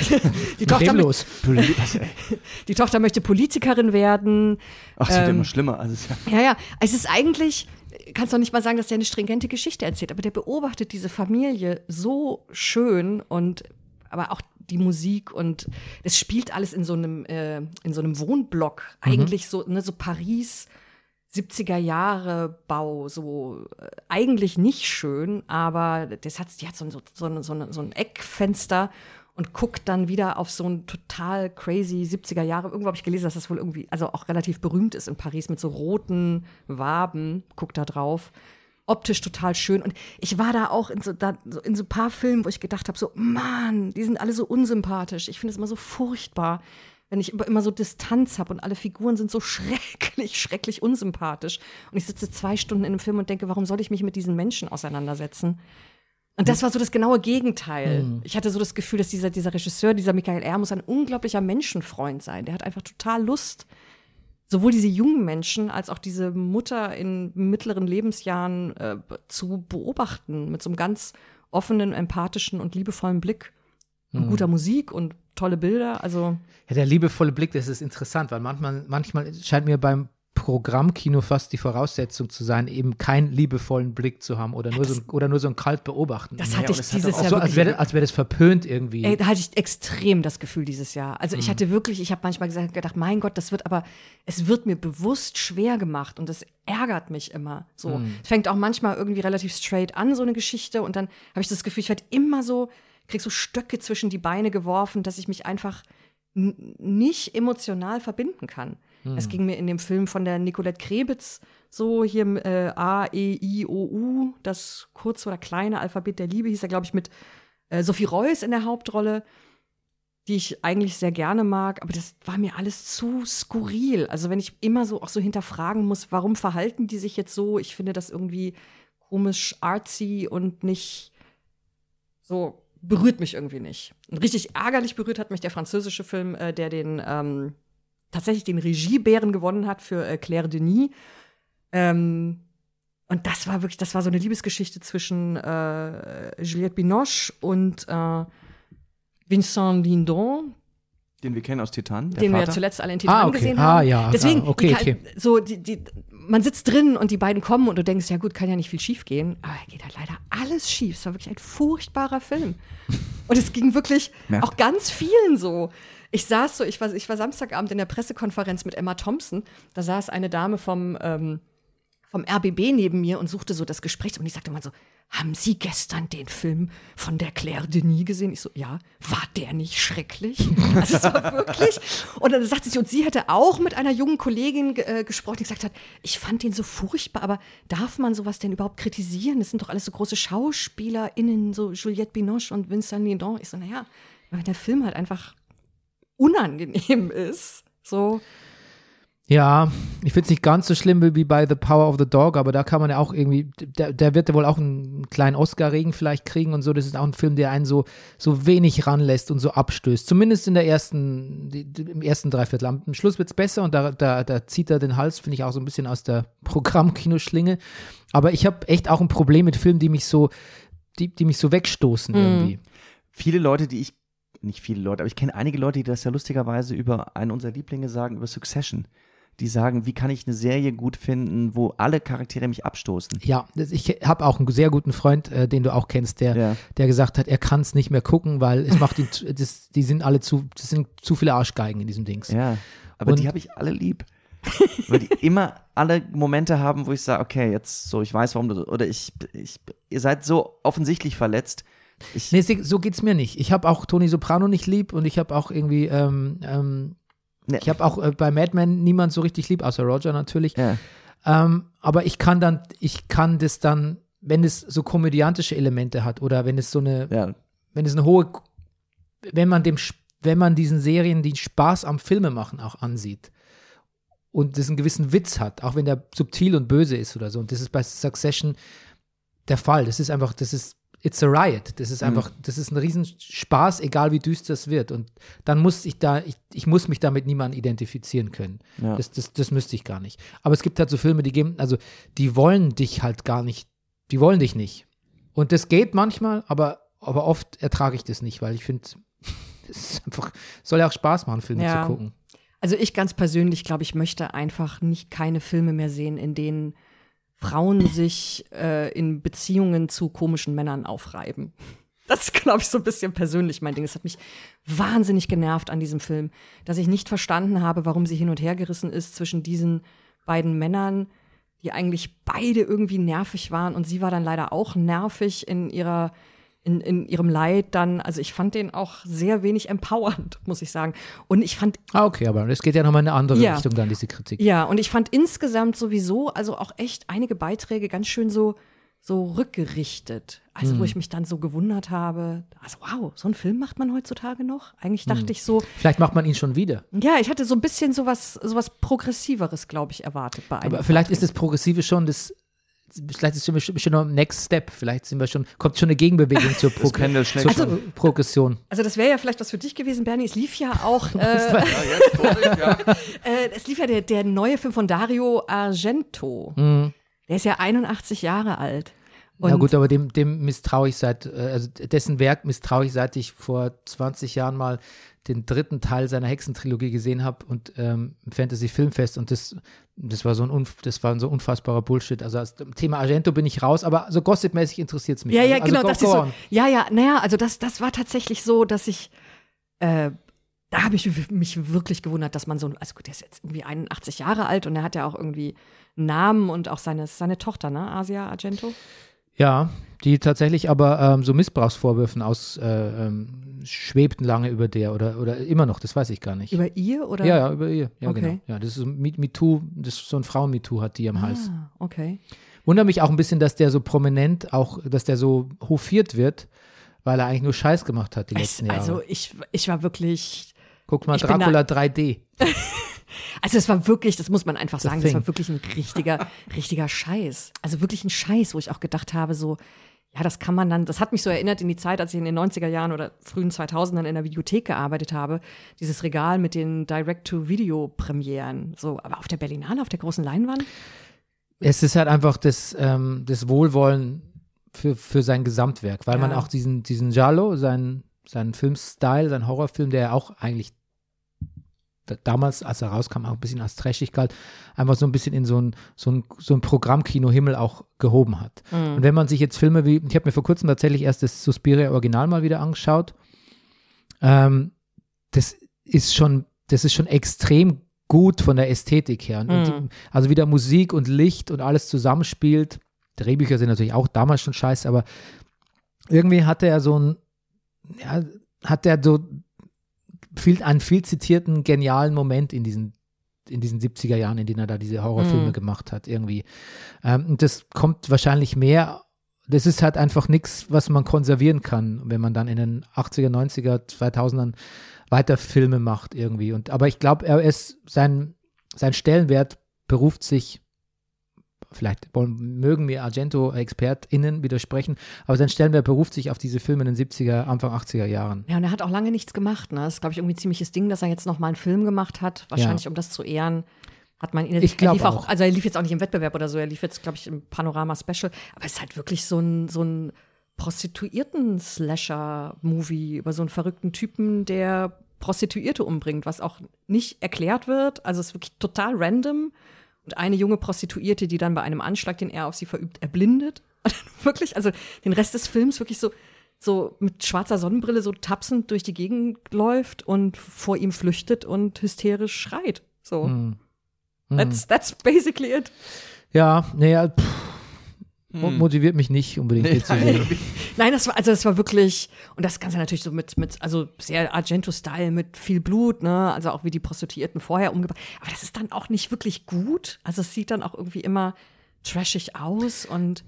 die, Tochter, los. Was, ey? die Tochter möchte Politikerin werden. Ach, es wird Ähm, immer schlimmer. Also, ja Ja, ja, es ist eigentlich, kannst doch nicht mal sagen, dass der eine stringente Geschichte erzählt, aber der beobachtet diese Familie so schön und aber auch die Musik und es spielt alles in so einem äh, in so einem Wohnblock, eigentlich so ne, so Paris 70er Jahre Bau, so äh, eigentlich nicht schön, aber das hat, die hat so, ein- so, so, so, so ein Eckfenster und guckt dann wieder auf so ein total crazy 70er Jahre. Irgendwo habe ich gelesen, dass das wohl irgendwie, also auch relativ berühmt ist in Paris mit so roten Waben, guckt da drauf. Optisch total schön. Und ich war da auch in so, da, so in so ein paar Filmen, wo ich gedacht habe: so, Mann, die sind alle so unsympathisch. Ich finde es immer so furchtbar, wenn ich immer, so Distanz habe und alle Figuren sind so schrecklich, schrecklich unsympathisch. Und ich sitze zwei Stunden in einem Film und denke, warum soll ich mich mit diesen Menschen auseinandersetzen? Und das war so das genaue Gegenteil. Ich hatte so das Gefühl, dass dieser, dieser Regisseur, dieser Michael R. muss ein unglaublicher Menschenfreund sein. Der hat einfach total Lust, sowohl diese jungen Menschen als auch diese Mutter in mittleren Lebensjahren äh, zu beobachten mit so einem ganz offenen, empathischen und liebevollen Blick und guter Musik und tolle Bilder. Also Ja, der liebevolle Blick, das ist interessant, weil manchmal, manchmal scheint mir beim Programmkino fast die Voraussetzung zu sein, eben keinen liebevollen Blick zu haben oder nur, so, ein- oder nur so ein kalt beobachten. das Ja, hatte und ich es hat dieses auch Jahr so, als wäre als wär das verpönt irgendwie. Ey, da hatte ich extrem das Gefühl dieses Jahr. Also ich hatte wirklich, ich habe manchmal gesagt, gedacht, mein Gott, das wird aber, es wird mir bewusst schwer gemacht und das ärgert mich immer. So, es fängt auch manchmal irgendwie relativ straight an so eine Geschichte und dann habe ich das Gefühl, ich werde immer so, krieg so Stöcke zwischen die Beine geworfen, dass ich mich einfach nicht emotional verbinden kann. Es ging mir in dem Film von der Nicolette Krebitz so hier äh, A, E, I, O, U, das kurze oder kleine Alphabet der Liebe hieß er, glaube ich, mit äh, Sophie Reuss in der Hauptrolle, die ich eigentlich sehr gerne mag, aber das war mir alles zu skurril. Also wenn ich immer so auch so hinterfragen muss, warum verhalten die sich jetzt so? Ich finde das irgendwie komisch artsy und nicht so berührt mich irgendwie nicht. Und richtig ärgerlich berührt hat mich der französische Film, äh, der den ähm, tatsächlich den Regiebären gewonnen hat für äh, Claire Denis. Ähm, und das war wirklich, das war so eine Liebesgeschichte zwischen äh, Juliette Binoche und äh, Vincent Lindon, den wir kennen aus Titan. Der den wir ja Vater. zuletzt alle in Titan Ah, okay. gesehen Ah, haben. ja. Deswegen, Ah, okay, die, okay. so die, die, man sitzt drin und die beiden kommen und du denkst, ja gut, kann ja nicht viel schief gehen. Aber er geht halt leider alles schief. Es war wirklich ein furchtbarer Film. Und es ging wirklich Merkt. auch ganz vielen so. Ich saß so, ich war, ich war Samstagabend in der Pressekonferenz mit Emma Thompson. Da saß eine Dame vom, ähm, vom RBB neben mir und suchte so das Gespräch. Und ich sagte mal so, haben Sie gestern den Film von der Claire Denis gesehen? Ich so, ja. War der nicht schrecklich? Also es war wirklich. Und dann sagte sie, und sie hätte auch mit einer jungen Kollegin äh, gesprochen, die gesagt hat, ich fand den so furchtbar, aber darf man sowas denn überhaupt kritisieren? Das sind doch alles so große SchauspielerInnen, so Juliette Binoche und Vincent Lindon. Ich so, naja, wenn der Film halt einfach unangenehm ist, so. Ja, ich finde es nicht ganz so schlimm wie bei The Power of the Dog, aber da kann man ja auch irgendwie, der, der wird ja wohl auch einen kleinen Oscar-Regen vielleicht kriegen und so. Das ist auch ein Film, der einen so, so wenig ranlässt und so abstößt. Zumindest in der ersten, im ersten Dreiviertel. Am Schluss wird es besser und da, da, da zieht er den Hals, finde ich, auch so ein bisschen aus der Programmkinoschlinge. Aber ich habe echt auch ein Problem mit Filmen, die mich so, die, die mich so wegstoßen irgendwie. Viele Leute, die ich nicht viele Leute, aber ich kenne einige Leute, die das ja lustigerweise über einen unserer Lieblinge sagen, über Succession. Die sagen, wie kann ich eine Serie gut finden, wo alle Charaktere mich abstoßen. Ja, ich habe auch einen sehr guten Freund, äh, den du auch kennst, der, Ja. der gesagt hat, er kann es nicht mehr gucken, weil es macht ihn, das, die sind alle zu, das sind zu viele Arschgeigen in diesem Dings. Ja, aber Und- die habe ich alle lieb. Weil die immer alle Momente haben, wo ich sage, okay, jetzt so, ich weiß, warum du, oder ich, ich, ihr seid so offensichtlich verletzt. Ich, Nee, so geht's mir nicht. Ich habe auch Tony Soprano nicht lieb und ich habe auch irgendwie, ähm, ähm, Ne. ich habe auch äh, bei Mad Men niemand so richtig lieb, außer Roger natürlich. ja, Ähm, aber ich kann dann, ich kann das dann, wenn es so komödiantische Elemente hat oder wenn es so eine, ja, wenn es eine hohe, wenn man dem, wenn man diesen Serien den Spaß am Filmemachen auch ansieht und das einen gewissen Witz hat, auch wenn der subtil und böse ist oder so. Und das ist bei Succession der Fall. Das ist einfach, das ist, it's a riot. Das ist einfach, das ist ein Riesenspaß, egal wie düster es wird. Und dann muss ich da, ich, ich muss mich da mit niemandem identifizieren können. Ja. Das, das, das müsste ich gar nicht. Aber es gibt halt so Filme, die geben, also die wollen dich halt gar nicht, die wollen dich nicht. Und das geht manchmal, aber, aber oft ertrage ich das nicht, weil ich finde, es ist einfach, soll ja auch Spaß machen, Filme Ja. zu gucken. Also ich ganz persönlich glaube, ich möchte einfach nicht keine Filme mehr sehen, in denen Frauen sich äh, in Beziehungen zu komischen Männern aufreiben. Das ist, glaube ich, so ein bisschen persönlich mein Ding. Es hat mich wahnsinnig genervt an diesem Film, dass ich nicht verstanden habe, warum sie hin und her gerissen ist zwischen diesen beiden Männern, die eigentlich beide irgendwie nervig waren. Und sie war dann leider auch nervig in ihrer in, in ihrem Leid dann, also ich fand den auch sehr wenig empowernd, muss ich sagen. Und ich fand Ah, okay, aber das geht ja nochmal in eine andere Ja. Richtung dann, diese Kritik. ja, und ich fand insgesamt sowieso, also auch echt einige Beiträge ganz schön so, so rückgerichtet. Also, Hm. wo ich mich dann so gewundert habe, also wow, so einen Film macht man heutzutage noch? Eigentlich dachte Hm. ich so, Vielleicht macht man ihn schon wieder. ja, ich hatte so ein bisschen sowas, sowas Progressiveres, glaube ich, erwartet bei einem. Aber vielleicht ist das Progressive schon das, vielleicht ist es schon, noch Next Step. Vielleicht sind wir schon, kommt schon eine Gegenbewegung zur, Pro. Pro- Progression. Also das wäre ja vielleicht was für dich gewesen, Bernie. Es lief ja auch, äh, äh, es lief ja der, der neue Film von Dario Argento. Der ist ja 81 Jahre alt. Und Mhm. ja gut, aber dem, dem misstraue ich seit, äh, also dessen Werk misstraue ich, seit ich vor 20 Jahren mal den dritten Teil seiner Hexentrilogie gesehen habe und ähm, im Fantasy Filmfest und das, das war so ein unf das war so unfassbarer Bullshit. Also als Thema Argento bin ich raus, aber so gossipmäßig interessiert es mich. Ja, ja, also, genau, also, go, go so. Ja, ja, naja, also das, das war tatsächlich so, dass ich, äh, da habe ich mich wirklich gewundert, dass man so, also gut, der ist jetzt irgendwie 81 Jahre alt und er hat ja auch irgendwie einen Namen und auch seine, seine Tochter, ne, Asia Argento. Ja, die tatsächlich aber ähm, so Missbrauchsvorwürfen aus äh, ähm, schwebten lange über der oder, oder immer noch, das weiß ich gar nicht. Über ihr oder? ja, ja, über ihr. Ja, Okay. genau. Ja, das ist so Me- MeToo, das ist so ein Frauen-MeToo hat die am Hals. Ah, okay. Wundert mich auch ein bisschen, dass der so prominent, auch, dass der so hofiert wird, weil er eigentlich nur Scheiß gemacht hat die letzten Jahre. also ich, ich war wirklich, Guck mal, Dracula 3D. also es war wirklich, das muss man einfach The sagen, das war wirklich ein richtiger, richtiger Scheiß. Also wirklich ein Scheiß, wo ich auch gedacht habe, so, ja, das kann man dann, das hat mich so erinnert in die Zeit, als ich in den 90er Jahren oder frühen 2000ern in der Videothek gearbeitet habe. Dieses Regal mit den Direct-to-Video-Premieren. So, aber auf der Berlinale, auf der großen Leinwand? Es ist halt einfach das, ähm, das Wohlwollen für, für sein Gesamtwerk, weil man Ja. auch diesen, diesen Giallo, seinen, seinen Filmstyle, seinen Horrorfilm, der ja auch eigentlich damals, als er rauskam, auch ein bisschen als trashig galt, einfach so ein bisschen in so ein, so ein, so ein Programmkino-Himmel auch gehoben hat. Und wenn man sich jetzt Filme wie, ich habe mir vor kurzem tatsächlich erst das Suspiria Original mal wieder angeschaut, ähm, das ist schon, das ist schon extrem gut von der Ästhetik her. Und die, also wie da Musik und Licht und alles zusammenspielt. Drehbücher sind natürlich auch damals schon scheiße, aber irgendwie hatte er so ein, ja, hat er so viel, einen viel zitierten, genialen Moment in diesen, in diesen 70er Jahren, in denen er da diese Horrorfilme Mhm. gemacht hat, irgendwie. Ähm, und das kommt wahrscheinlich mehr, das ist halt einfach nichts, was man konservieren kann, wenn man dann in den 80er, 90er, 2000ern weiter Filme macht irgendwie. Und, aber ich glaube, er ist, sein, sein Stellenwert beruft sich, vielleicht wollen, mögen mir Argento-ExpertInnen widersprechen, aber sein Stellenwert beruft sich auf diese Filme in den 70er, Anfang 80er Jahren. Ja, und er hat auch lange nichts gemacht. Ne? Das ist, glaube ich, irgendwie ein ziemliches Ding, dass er jetzt noch mal einen Film gemacht hat. Wahrscheinlich, um das zu ehren. Hat man ihn Ich er glaub lief auch. Also er lief jetzt auch nicht im Wettbewerb oder so, er lief jetzt, glaube ich, im Panorama Special. Aber es ist halt wirklich so ein, so ein Prostituierten-Slasher-Movie über so einen verrückten Typen, der Prostituierte umbringt, was auch nicht erklärt wird. Also es ist wirklich total random. Und eine junge Prostituierte, die dann bei einem Anschlag, den er auf sie verübt, erblindet. Wirklich, also den Rest des Films wirklich so, so mit schwarzer Sonnenbrille so tapsend durch die Gegend läuft und vor ihm flüchtet und hysterisch schreit. So. Hm. That's, that's basically it. Ja, naja, pff, mo- motiviert mich nicht unbedingt hier zu sehen. Nein, das war, also das war wirklich, und das Ganze natürlich so mit, mit, also sehr Argento-Style, mit viel Blut, ne, also auch wie die Prostituierten vorher umgebracht. Aber das ist dann auch nicht wirklich gut. Also es sieht dann auch irgendwie immer trashig aus und, und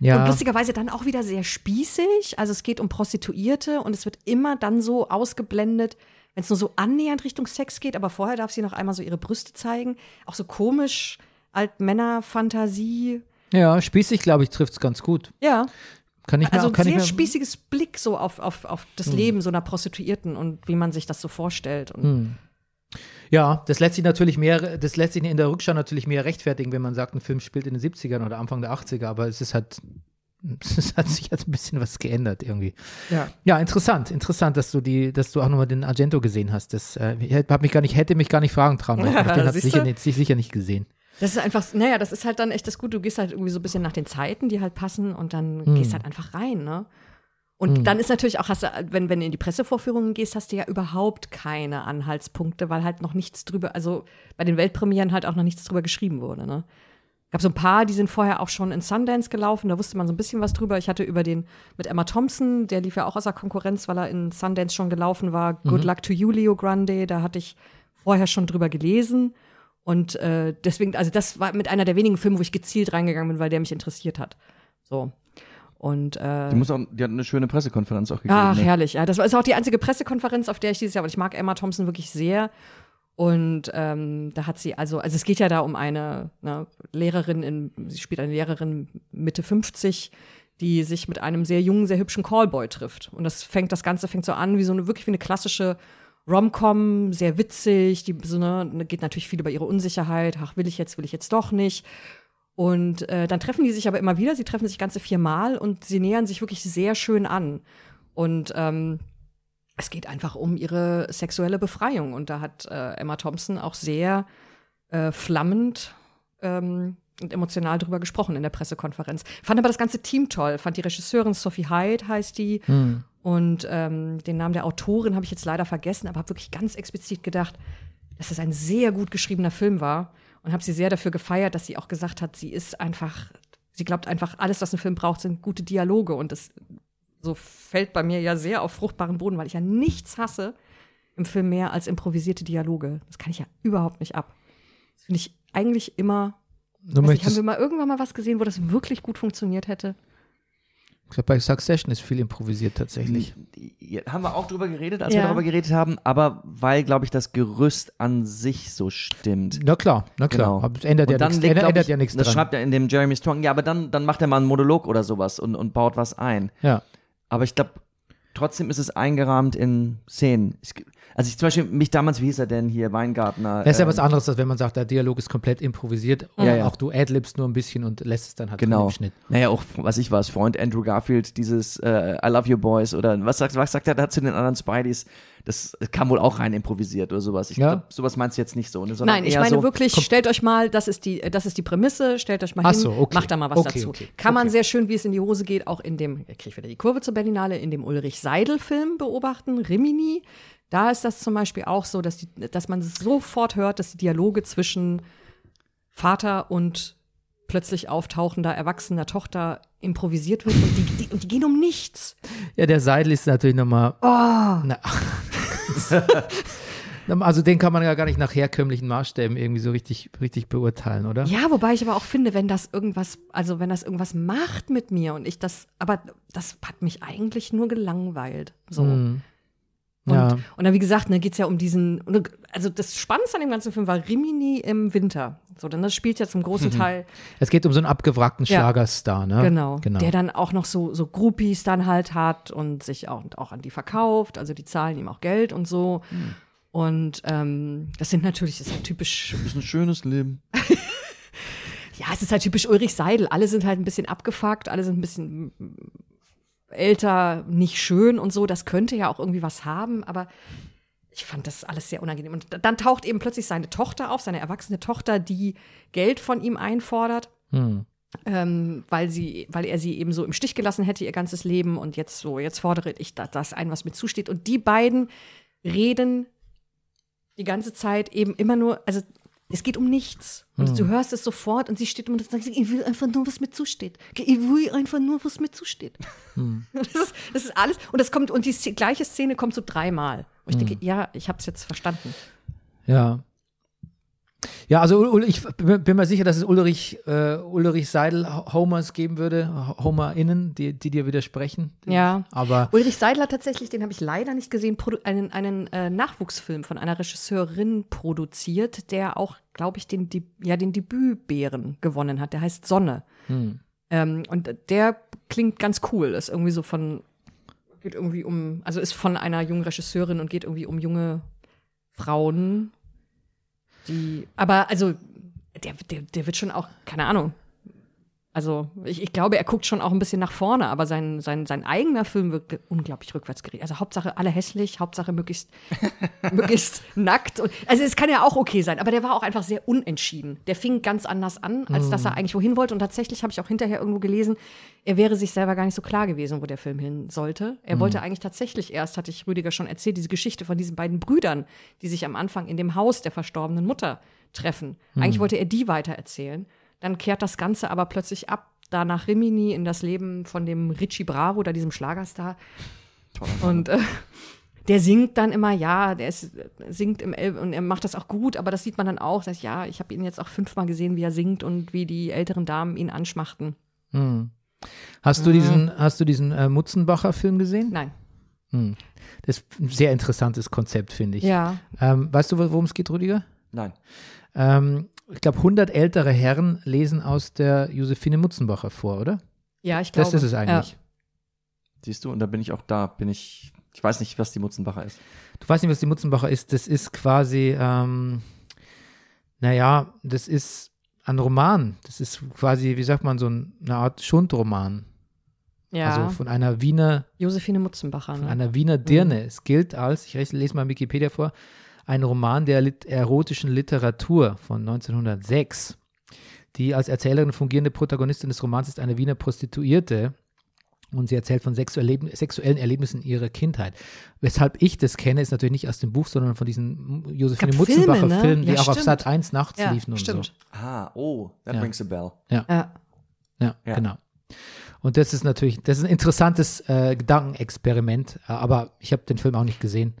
Ja, lustigerweise dann auch wieder sehr spießig. Also es geht um Prostituierte und es wird immer dann so ausgeblendet, wenn es nur so annähernd Richtung Sex geht, aber vorher darf sie noch einmal so ihre Brüste zeigen. Auch so komisch, Altmänner-Fantasie. Ja, spießig, glaube ich, trifft es ganz gut. Ja. Kann ich mir Also auch, ein kann ich sehr spießiges Blick so auf, auf, auf das Leben so einer Prostituierten und wie man sich das so vorstellt. Und Ja, das lässt sich natürlich mehr, das lässt sich in der Rückschau natürlich mehr rechtfertigen, wenn man sagt, ein Film spielt in den 70ern oder Anfang der 80er, aber es ist halt, es hat sich halt ein bisschen was geändert irgendwie. ja. Ja, interessant, interessant, dass du die, dass du auch nochmal den Argento gesehen hast. Das äh, mich gar nicht, hätte mich gar nicht fragen trauen, den hat sicher, nicht, sicher nicht gesehen. Das ist einfach, naja, das ist halt dann echt das Gute. Du gehst halt irgendwie so ein bisschen nach den Zeiten, die halt passen und dann Hm. gehst halt einfach rein, ne? Und dann ist natürlich auch, hast du, wenn, wenn du in die Pressevorführungen gehst, hast du ja überhaupt keine Anhaltspunkte, weil halt noch nichts drüber, also bei den Weltpremieren halt auch noch nichts drüber geschrieben wurde, ne? gab so ein paar, die sind vorher auch schon in Sundance gelaufen, da wusste man so ein bisschen was drüber. Ich hatte über den mit Emma Thompson, der lief ja auch außer Konkurrenz, weil er in Sundance schon gelaufen war. Good Luck to You, Leo Grande, da hatte ich vorher schon drüber gelesen. Und äh, deswegen, also das war mit einer der wenigen Filme, wo ich gezielt reingegangen bin, weil der mich interessiert hat. So. Und äh, Die, muss auch, die hat eine schöne Pressekonferenz auch gegeben. Ach, ne? herrlich. Ja, das war ist auch die einzige Pressekonferenz, auf der ich dieses Jahr, weil ich mag Emma Thompson wirklich sehr. Und ähm, da hat sie also, also es geht ja da um eine ne, Lehrerin, in, sie spielt eine Lehrerin Mitte 50, die sich mit einem sehr jungen, sehr hübschen Callboy trifft. Und das fängt, das Ganze fängt so an wie so eine wirklich wie eine klassische Rom-Com, sehr witzig, die so ne, geht natürlich viel über ihre Unsicherheit, ach, will ich jetzt, will ich jetzt doch nicht. Und äh, dann treffen die sich aber immer wieder. Sie treffen sich ganze viermal und sie nähern sich wirklich sehr schön an. Und ähm, es geht einfach um ihre sexuelle Befreiung. Und da hat äh, Emma Thompson auch sehr äh, flammend ähm, und emotional drüber gesprochen in der Pressekonferenz. Fand aber das ganze Team toll. Fand die Regisseurin Sophie Hyde heißt die. Und ähm, den Namen der Autorin habe ich jetzt leider vergessen, aber habe wirklich ganz explizit gedacht, dass es ein sehr gut geschriebener Film war und habe sie sehr dafür gefeiert, dass sie auch gesagt hat, sie ist einfach, sie glaubt einfach, alles, was ein Film braucht, sind gute Dialoge und das so fällt bei mir ja sehr auf fruchtbaren Boden, weil ich ja nichts hasse im Film mehr als improvisierte Dialoge. Das kann ich ja überhaupt nicht ab. Das finde ich eigentlich immer. Du Weiß nicht, haben möchtest, wir mal irgendwann mal was gesehen, wo das wirklich gut funktioniert hätte? Ich glaube, bei Succession ist viel improvisiert tatsächlich. Ja, haben wir auch drüber geredet, als Ja. wir darüber geredet haben, aber weil, glaube ich, das Gerüst an sich so stimmt. Na klar, na klar. Genau. Aber es ändert ja dann nichts, legt, ändert, ändert ich, ja nichts Das dran. schreibt er in dem Jeremy Strong. Ja, aber dann, dann macht er mal einen Monolog oder sowas und, und baut was ein. ja. Aber ich glaube, trotzdem ist es eingerahmt in Szenen. Ich, also ich zum Beispiel, mich damals, wie hieß er denn hier, Weingartner? Das ist ja ähm, was anderes, als wenn man sagt, der Dialog ist komplett improvisiert. Und Ja, ja. Auch du adlibst nur ein bisschen und lässt es dann halt Genau. im Schnitt. Naja, auch, was ich was, Freund Andrew Garfield, dieses äh, I love you boys oder was sagt, was sagt er da zu den anderen Spideys? Das kam wohl auch rein improvisiert oder sowas. Ich Ja. glaube, sowas meinst du jetzt nicht so, ne? sondern Nein, ich eher meine so, wirklich, stellt euch mal, das ist die, das ist die Prämisse, stellt euch mal Ach hin, so, okay. macht da mal was Okay, dazu. okay, Kann man sehr schön, wie es in die Hose geht, auch in dem, ich kriege wieder die Kurve zur Berlinale, in dem Ulrich Seidel-Film beobachten, Rimini. Da ist das zum Beispiel auch so, dass, die, dass man sofort hört, dass die Dialoge zwischen Vater und plötzlich auftauchender, erwachsener Tochter improvisiert wird und die, die, die gehen um nichts. Ja, der Seidel ist natürlich nochmal. Oh, Na, also den kann man ja gar nicht nach herkömmlichen Maßstäben irgendwie so richtig, richtig beurteilen, oder? Ja, wobei ich aber auch finde, wenn das irgendwas, also wenn das irgendwas macht mit mir und ich das, aber das hat mich eigentlich nur gelangweilt. So. Mhm. Und, Ja. und dann, wie gesagt, ne, geht's ja um diesen, also das Spannendste an dem ganzen Film war Rimini im Winter. So, denn das spielt ja zum großen Teil, Es geht um so einen abgewrackten Ja. Schlagerstar, ne? genau, genau. der dann auch noch so, so Groupies dann halt hat und sich auch, und auch an die verkauft, also die zahlen ihm auch Geld und so. Hm. Und ähm, das sind natürlich, das ist halt typisch das ist ein schönes Leben. Ja, es ist halt typisch Ulrich Seidel. Alle sind halt ein bisschen abgefuckt, alle sind ein bisschen älter, nicht schön und so. Das könnte ja auch irgendwie was haben, aber ich fand das alles sehr unangenehm. Und dann taucht eben plötzlich seine Tochter auf, seine erwachsene Tochter, die Geld von ihm einfordert. Hm. Ähm, weil sie, weil er sie eben so im Stich gelassen hätte ihr ganzes Leben und jetzt so, jetzt fordere ich da, das ein, was mir zusteht. Und die beiden reden die ganze Zeit eben immer nur, also es geht um nichts. Und Hm. du hörst es sofort und sie steht immer und sagt, ich will einfach nur, was mir zusteht. Ich will einfach nur, was mir zusteht. Hm. Das, ist, das ist alles. Und das kommt, und die gleiche Szene kommt so dreimal. Und ich Hm. denke, ja, ich habe es jetzt verstanden. Ja. Ja, also ich bin mir sicher, dass es Ulrich, äh, Ulrich Seidel Homers geben würde, HomerInnen, die, die dir widersprechen. Ja. Aber Ulrich Seidler tatsächlich, den habe ich leider nicht gesehen, einen, einen äh, Nachwuchsfilm von einer Regisseurin produziert, der auch, glaube ich, den, Deb- ja, den Debütbären gewonnen hat. Der heißt Sonne. hm. Ähm, und der klingt ganz cool. Ist irgendwie so von, geht irgendwie um, also ist von einer jungen Regisseurin und geht irgendwie um junge Frauen, die, aber also, der, der, der wird schon auch, keine Ahnung. Also, ich, ich glaube, er guckt schon auch ein bisschen nach vorne, aber sein, sein, sein eigener Film wirkt unglaublich rückwärts gerichtet. Also, Hauptsache alle hässlich, Hauptsache möglichst, möglichst nackt. Und, also, es kann ja auch okay sein, aber der war auch einfach sehr unentschieden. Der fing ganz anders an, als dass er eigentlich wohin wollte. Und tatsächlich habe ich auch hinterher irgendwo gelesen, er wäre sich selber gar nicht so klar gewesen, wo der Film hin sollte. Er wollte eigentlich tatsächlich erst, hatte ich Rüdiger schon erzählt, diese Geschichte von diesen beiden Brüdern, die sich am Anfang in dem Haus der verstorbenen Mutter treffen. Eigentlich wollte er die weitererzählen. Dann kehrt das Ganze aber plötzlich ab, da nach Rimini in das Leben von dem Richie Bravo, da diesem Schlagerstar. Und äh, der singt dann immer, ja, der ist, singt im El und er macht das auch gut, aber das sieht man dann auch, dass ja, ich habe ihn jetzt auch fünfmal gesehen, wie er singt und wie die älteren Damen ihn anschmachten. Hm. Hast du diesen, hast du diesen äh, Mutzenbacher-Film gesehen? Nein. Hm. Das ist ein sehr interessantes Konzept, finde ich. Ja. Ähm, weißt du, worum es geht, Rüdiger? Nein. Ähm, ich glaube, 100 ältere Herren lesen aus der Josephine Mutzenbacher vor, oder? Ja, ich glaube. Das ist es eigentlich. Siehst du, und da bin ich auch da, bin ich, ich weiß nicht, was die Mutzenbacher ist. Du weißt nicht, was die Mutzenbacher ist. Das ist quasi, ähm, naja, das ist ein Roman. Das ist quasi, wie sagt man, so ein, eine Art Schundroman. Ja. Also von einer Wiener, Josephine Mutzenbacher. von Ne? einer Wiener Dirne. Es gilt als, ich lese mal Wikipedia vor, ein Roman der lit erotischen Literatur von 1906. Die als Erzählerin fungierende Protagonistin des Romans ist eine Wiener Prostituierte und sie erzählt von sexuellen sexuellen Erlebnissen ihrer Kindheit. Weshalb ich das kenne, ist natürlich nicht aus dem Buch, sondern von diesen Josephine gab Filme, Mutzenbacher ne? Filmen, die Ja, auch auf stimmt. Sat 1 nachts ja, liefen und stimmt. so. Ah, oh, that Ja. rings a bell. Ja. Ja, Ja. genau. Und das ist natürlich, das ist ein interessantes äh, Gedankenexperiment, äh, aber ich habe den Film auch nicht gesehen.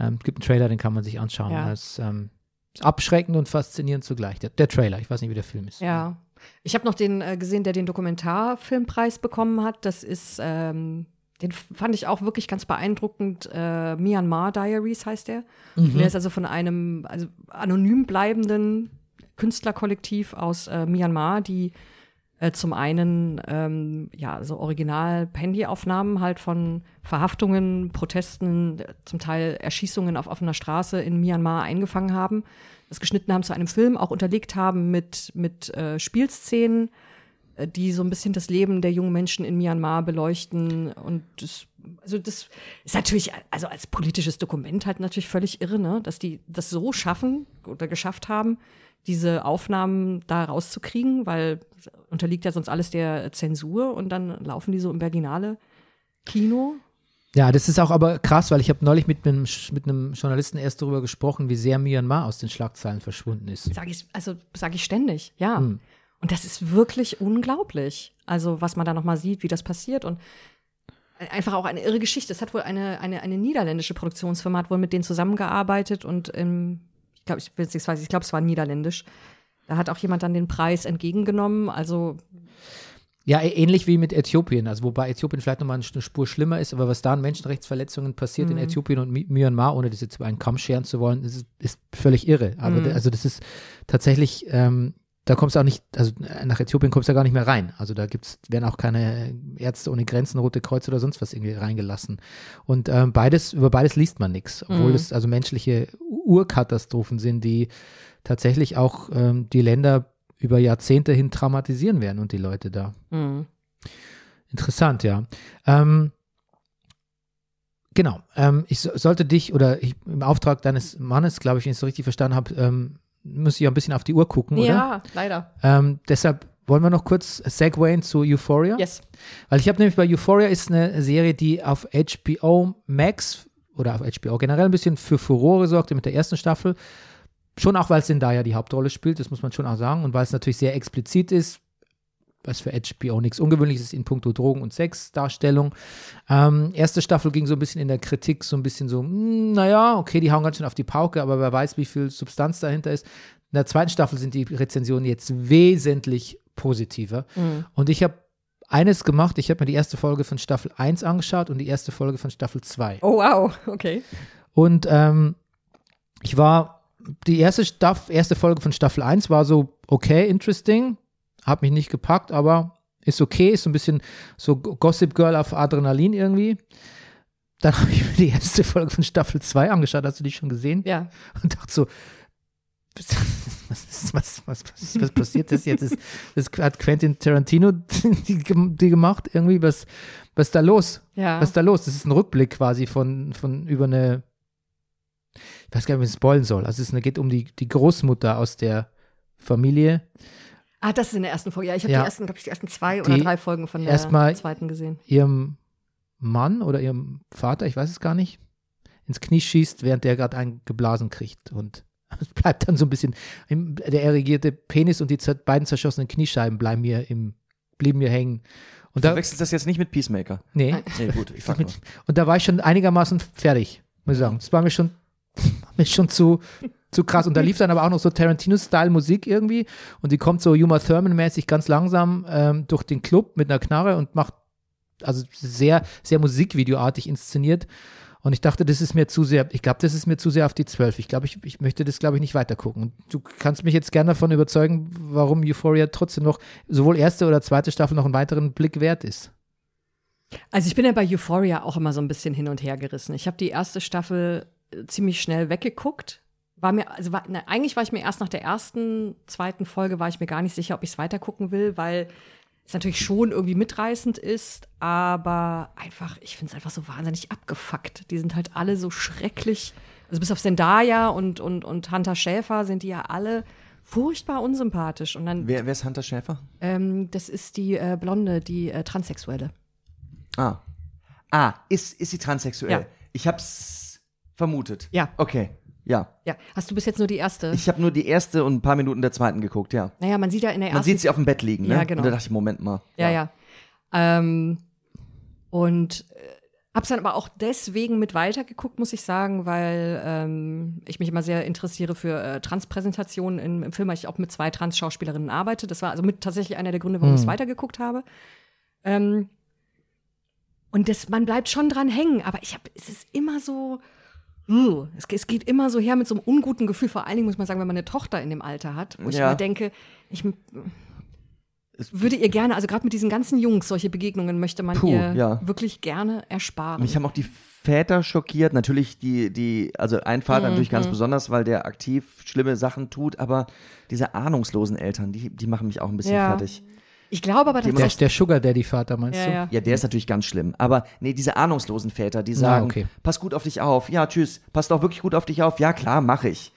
Ähm, es gibt einen Trailer, den kann man sich anschauen. Ja. Das ähm, ist abschreckend und faszinierend zugleich. Der, der Trailer, ich weiß nicht, wie der Film ist. Ja. Ich habe noch den äh, gesehen, der den Dokumentarfilmpreis bekommen hat. Das ist, ähm, den fand ich auch wirklich ganz beeindruckend. Äh, Myanmar Diaries heißt der. Mhm. Der ist also von einem also anonym bleibenden Künstlerkollektiv aus äh, Myanmar, die äh, zum einen ähm, ja so Original-Handyaufnahmen halt von Verhaftungen, Protesten, zum Teil Erschießungen auf offener Straße in Myanmar eingefangen haben, das geschnitten haben zu einem Film, auch unterlegt haben mit mit äh, Spielszenen, äh, die so ein bisschen das Leben der jungen Menschen in Myanmar beleuchten und das also das ist natürlich, also als politisches Dokument halt natürlich völlig irre, ne? dass die das so schaffen oder geschafft haben, diese Aufnahmen da rauszukriegen, weil unterliegt ja sonst alles der Zensur und dann laufen die so im Berginale Kino. Ja, das ist auch aber krass, weil ich habe neulich mit einem, mit einem Journalisten erst darüber gesprochen, wie sehr Myanmar aus den Schlagzeilen verschwunden ist. Sage ich, also sage ich ständig, ja. Hm. Und das ist wirklich unglaublich. Also, was man da nochmal sieht, wie das passiert. Und einfach auch eine irre Geschichte. Es hat wohl eine, eine, eine niederländische Produktionsfirma, hat wohl mit denen zusammengearbeitet und ähm, ich glaube, ich will jetzt nicht weiß, ich glaube, es war niederländisch. Da hat auch jemand dann den Preis entgegengenommen. Also, Ja, ähnlich wie mit Äthiopien, also wobei Äthiopien vielleicht nochmal eine Spur schlimmer ist, aber was da an Menschenrechtsverletzungen passiert in Äthiopien und Myanmar, ohne das jetzt über einen Kamm scheren zu wollen, ist, ist völlig irre. Aber da- also das ist tatsächlich, ähm, da kommst du auch nicht, also nach Äthiopien kommst du ja gar nicht mehr rein. Also da gibt's, werden auch keine Ärzte ohne Grenzen, Rote Kreuz oder sonst was irgendwie reingelassen. Und ähm, beides, über beides liest man nichts, obwohl Mhm. es also menschliche Urkatastrophen sind, die tatsächlich auch ähm, die Länder über Jahrzehnte hin traumatisieren werden und die Leute da. mh. Interessant, ja. Ähm, genau. Ähm, ich so- sollte dich oder ich, im Auftrag deines Mannes, glaube ich, wenn ich es so richtig verstanden habe, ähm, muss ich ein bisschen auf die Uhr gucken, oder? Ja, leider. Ähm, deshalb wollen wir noch kurz segwayen zu Euphoria. Yes. Weil ich habe nämlich bei Euphoria ist eine Serie, die auf HBO Max oder auf HBO generell ein bisschen für Furore sorgte mit der ersten Staffel. Schon auch, weil Zendaya die Hauptrolle spielt, das muss man schon auch sagen. Und weil es natürlich sehr explizit ist, was für HBO nichts Ungewöhnliches ist in puncto Drogen- und Sexdarstellung. Ähm, erste Staffel ging so ein bisschen in der Kritik, so ein bisschen so, hm, naja, okay, die hauen ganz schön auf die Pauke, aber wer weiß, wie viel Substanz dahinter ist. In der zweiten Staffel sind die Rezensionen jetzt wesentlich positiver. Und ich habe eines gemacht, ich habe mir die erste Folge von Staffel 1 angeschaut und die erste Folge von Staffel 2. Oh, wow. Okay. Und ähm, ich war, die erste, Staff, erste Folge von Staffel 1 war so, okay, interesting, hat mich nicht gepackt, aber ist okay, ist so ein bisschen so Gossip Girl auf Adrenalin irgendwie. Dann habe ich mir die erste Folge von Staffel 2 angeschaut, hast du die schon gesehen? Ja. Und dachte so, was, was, was, was, passiert das jetzt? Das, das hat Quentin Tarantino die, die gemacht, irgendwie, was, was ist da los? Ja. Was ist da los? Das ist ein Rückblick quasi von, von über eine, ich weiß gar nicht, wie ich es spoilen soll. Also es geht um die, die Großmutter aus der Familie. Ah, das ist in der ersten Folge. Ja, ich habe Ja. die ersten, glaube ich, die ersten zwei oder Die drei Folgen von der zweiten gesehen. ihrem Mann oder ihrem Vater, ich weiß es gar nicht, ins Knie schießt, während der gerade einen geblasen kriegt. Und es bleibt dann so ein bisschen, der erigierte Penis und die beiden zerschossenen Kniescheiben bleiben mir im, blieben mir hängen. Und Du da, wechselst das jetzt nicht mit Peacemaker. nee, Nee, gut, ich frag nur. und da war ich schon einigermaßen fertig, muss ich sagen. Das war mir schon, war mir schon zu, zu krass. Und da lief dann aber auch noch so Tarantino-Style-Musik irgendwie. Und die kommt so Uma Thurman-mäßig ganz langsam ähm, durch den Club mit einer Knarre und macht, also sehr, sehr musikvideoartig inszeniert. Und ich dachte, das ist mir zu sehr, ich glaube, das ist mir zu sehr auf die 12. Ich glaube, ich, ich möchte das, glaube ich, nicht weiter gucken. Und du kannst mich jetzt gerne davon überzeugen, warum Euphoria trotzdem noch sowohl erste oder zweite Staffel noch einen weiteren Blick wert ist. Also ich bin ja bei Euphoria auch immer so ein bisschen hin und her gerissen. Ich habe die erste Staffel äh, ziemlich schnell weggeguckt. War mir, also war, na, eigentlich war ich mir erst nach der ersten, zweiten Folge war ich mir gar nicht sicher, ob ich es weiter gucken will, weil es natürlich schon irgendwie mitreißend ist, aber einfach, ich finde es einfach so wahnsinnig abgefuckt. Die sind halt alle so schrecklich. Also bis auf Zendaya und, und, und Hunter Schäfer sind die ja alle furchtbar unsympathisch. Und dann, Wer, wer ist Hunter Schäfer? ähm, das ist die äh, Blonde, die äh, Transsexuelle. Ah. Ah, ist, ist sie transsexuell? Ja. Ich hab's vermutet. Ja. Okay. Ja. Ja, hast du bis jetzt nur die erste? Ich habe nur die erste und ein paar Minuten der zweiten geguckt, ja. naja, man sieht ja in der Man ersten. sieht sie auf dem Bett liegen, ne? Ja, genau. Und da dachte ich, Moment mal. ja, ja. Ähm, und äh, hab's dann aber auch deswegen mit weitergeguckt, muss ich sagen, weil ähm, ich mich immer sehr interessiere für äh, Transpräsentationen im, im Film, weil ich auch mit zwei Trans-Schauspielerinnen arbeite. Das war also mit tatsächlich einer der Gründe, warum ich es weitergeguckt habe. Ähm, und das, man bleibt schon dran hängen, aber ich habe, es ist immer so, es, es geht immer so her mit so einem unguten Gefühl. Vor allen Dingen muss man sagen, wenn man eine Tochter in dem Alter hat, wo ich Ja. mir denke, ich würde ihr gerne, also gerade mit diesen ganzen Jungs, solche Begegnungen möchte man Puh, ihr ja. wirklich gerne ersparen. Mich haben auch die Väter schockiert. Natürlich die, die, also ein Vater natürlich Mhm. ganz besonders, weil der aktiv schlimme Sachen tut, aber diese ahnungslosen Eltern, die, die machen mich auch ein bisschen Ja. fertig. Ich glaube aber Die Der, tatsächlich. der Sugar Daddy Vater, meinst Ja, du? ja. Ja, der ist natürlich ganz schlimm. Aber nee, diese ahnungslosen Väter, die sagen, okay. pass gut auf dich auf. Ja, tschüss. Passt auch wirklich gut auf dich auf. Ja, klar, mache ich.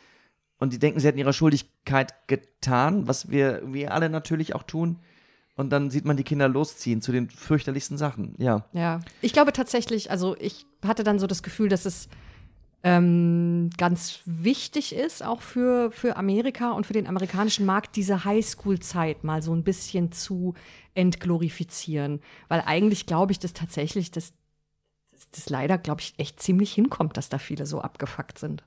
Und die denken, sie hätten ihre Schuldigkeit getan, was wir, wir alle natürlich auch tun. Und dann sieht man die Kinder losziehen zu den fürchterlichsten Sachen. Ja. Ja, ich glaube tatsächlich, also ich hatte dann so das Gefühl, dass es ähm, ganz wichtig ist, auch für, für Amerika und für den amerikanischen Markt, diese Highschool-Zeit mal so ein bisschen zu entglorifizieren. Weil eigentlich glaube ich, dass tatsächlich das, das, leider, glaube ich, echt ziemlich hinkommt, dass da viele so abgefuckt sind.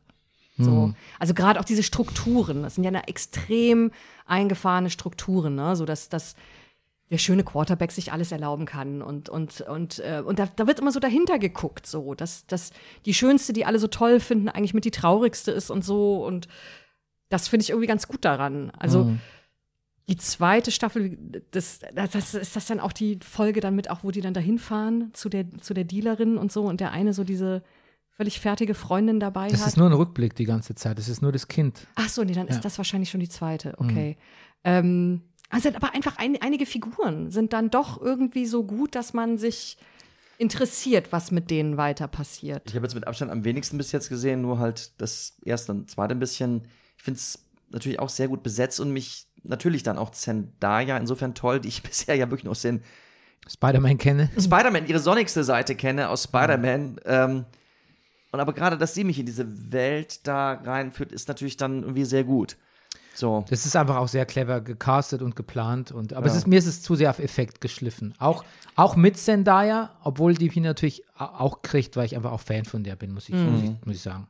So. Also gerade auch diese Strukturen, das sind ja eine extrem eingefahrene Strukturen, ne? so dass, dass der schöne Quarterback sich alles erlauben kann und und und äh, und da, da wird immer so dahinter geguckt so dass dass die schönste die alle so toll finden eigentlich mit die traurigste ist und so und das finde ich irgendwie ganz gut daran also die zweite Staffel das, das das ist das dann auch die Folge dann mit auch wo die dann dahin fahren zu der zu der Dealerin und so und der eine so diese völlig fertige Freundin dabei Das hat ist nur ein Rückblick die ganze Zeit. Das ist nur das Kind. Ach so, nee, dann Ja. ist das wahrscheinlich schon die zweite. Okay. Ähm, Also aber einfach ein, einige Figuren sind dann doch irgendwie so gut, dass man sich interessiert, was mit denen weiter passiert. Ich habe jetzt mit Abstand am wenigsten bis jetzt gesehen, nur halt das erste und zweite ein bisschen. Ich finde es natürlich auch sehr gut besetzt und mich natürlich dann auch Zendaya insofern toll, die ich bisher ja wirklich nur aus den Spider-Man kenne. Spider-Man, ihre sonnigste Seite kenne aus Spider-Man. Ähm, und aber gerade, dass sie mich in diese Welt da reinführt, ist natürlich dann irgendwie sehr gut. So. Das ist einfach auch sehr clever gecastet und geplant. Und, aber es ist, mir ist es zu sehr auf Effekt geschliffen. Auch, auch mit Zendaya, obwohl die mich natürlich a- auch kriegt, weil ich einfach auch Fan von der bin, muss ich, muss ich, muss ich sagen.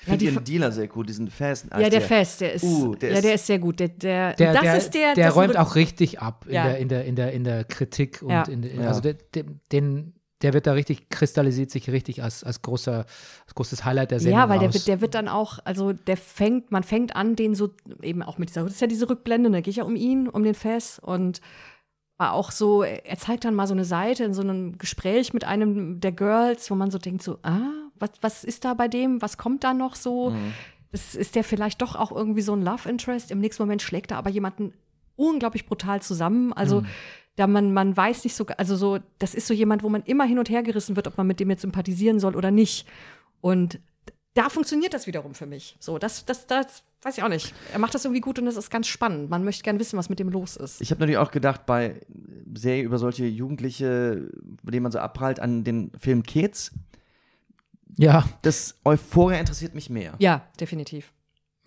Ich finde die ihren Dealer sehr gut, diesen Fast. Ja, der Fest, der ist, Uh, der ja, der ist sehr gut. Der, der, Der, das der, ist der, der das räumt auch richtig ab in, Ja. der, in, der, in, der, in der Kritik und Ja. in, in, Ja. also der, der, den, der wird da richtig, kristallisiert sich richtig als, als, großer, als großes Highlight der Sendung Ja, weil der wird, der wird dann auch, also der fängt, man fängt an, den so eben auch mit dieser, das ist ja diese Rückblende, da geht ja um ihn, um den Fest und war auch so, er zeigt dann mal so eine Seite in so einem Gespräch mit einem der Girls, wo man so denkt so, ah, was, was ist da bei dem, was kommt da noch so? Mhm. Das ist der vielleicht doch auch irgendwie so ein Love Interest. Im nächsten Moment schlägt er aber jemanden unglaublich brutal zusammen. Also Mhm. Da man, man weiß nicht so, also so, das ist so jemand, wo man immer hin und her gerissen wird, ob man mit dem jetzt sympathisieren soll oder nicht. Und da funktioniert das wiederum für mich. So, das, das, das weiß ich auch nicht. Er macht das irgendwie gut und das ist ganz spannend. Man möchte gern wissen, was mit dem los ist. Ich habe natürlich auch gedacht, bei Serien über solche Jugendliche, bei denen man so abprallt, an den Film Kids. ja, Das Euphoria interessiert mich mehr. ja, definitiv.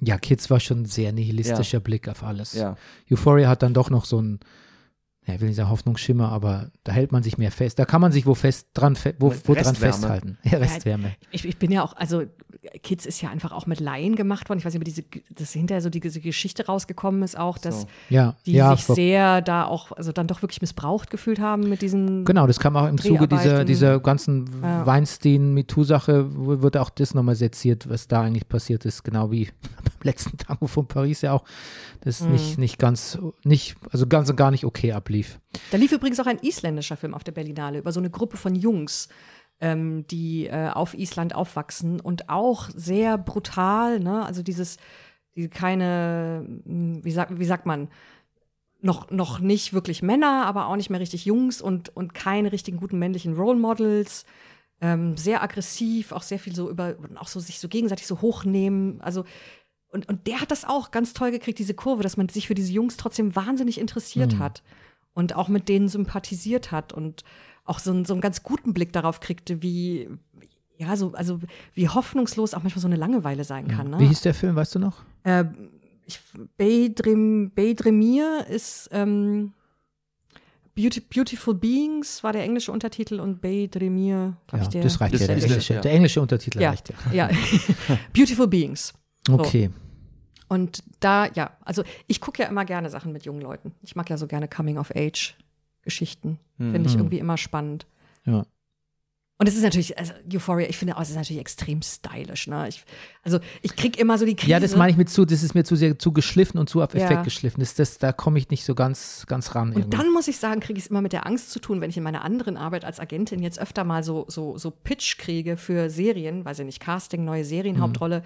ja, Kids war schon ein sehr nihilistischer Blick auf alles. Ja. Euphoria hat dann doch noch so ein, ja, ich will nicht sagen Hoffnungsschimmer, aber da hält man sich mehr fest. Da kann man sich wo fest dran, fe wo, wo dran festhalten. Ja, Restwärme. Ich, ich bin ja auch, also Kids ist ja einfach auch mit Laien gemacht worden. Ich weiß nicht, ob diese, dass hinterher so die, diese Geschichte rausgekommen ist auch, dass So. Ja, die ja, sich sehr da auch, also dann doch wirklich missbraucht gefühlt haben mit diesen. Genau, das kam auch im Zuge dieser, dieser ganzen Ja. Weinstein-MeToo-Sache, wo- wird auch das nochmal seziert, was da eigentlich passiert ist, genau wie beim letzten Tango von Paris ja auch, das Mhm. nicht, nicht ganz, nicht, also ganz und gar nicht okay ablief. Da lief übrigens auch ein isländischer Film auf der Berlinale über so eine Gruppe von Jungs, ähm, die äh, auf Island aufwachsen und auch sehr brutal, ne? Also dieses, diese keine, mh, wie sagt, wie sagt man, noch, noch nicht wirklich Männer, aber auch nicht mehr richtig Jungs und, und keine richtigen guten männlichen Role Models. Ähm, sehr aggressiv, auch sehr viel so über, auch so sich so gegenseitig so hochnehmen. Also, und, und der hat das auch ganz toll gekriegt, diese Kurve, dass man sich für diese Jungs trotzdem wahnsinnig interessiert hat und auch mit denen sympathisiert hat und auch so, einen- so einen ganz guten Blick darauf kriegte, wie, ja, so, also wie hoffnungslos auch manchmal so eine Langeweile sein kann. Ne? Wie hieß der Film, weißt du noch? Äh, ich, Beydrem, Beydremir ist ähm, Beauty, Beautiful Beings war der englische Untertitel und Beydremir, glaube Ja, ich, der. das reicht das ja, der englische, ja. der englische Untertitel ja, reicht ja. ja. Beautiful Beings. Okay. Und da, ja, also ich gucke ja immer gerne Sachen mit jungen Leuten. Ich mag ja so gerne Coming-of-Age-Geschichten. Finde ich Mhm. irgendwie immer spannend. Ja. Und es ist natürlich, also Euphoria, ich finde auch, es ist natürlich extrem stylisch. Ne? Ich, also ich krieg immer so die Krise. Ja, das meine ich mit zu, das ist mir zu sehr zu geschliffen und zu auf Ja. Effekt geschliffen. Das, das, da komme ich nicht so ganz, ganz ran. Und irgendwie. dann muss ich sagen, kriege ich es immer mit der Angst zu tun, wenn ich in meiner anderen Arbeit als Agentin jetzt öfter mal so, so, so Pitch kriege für Serien, weiß ich nicht, Casting, neue Serienhauptrolle,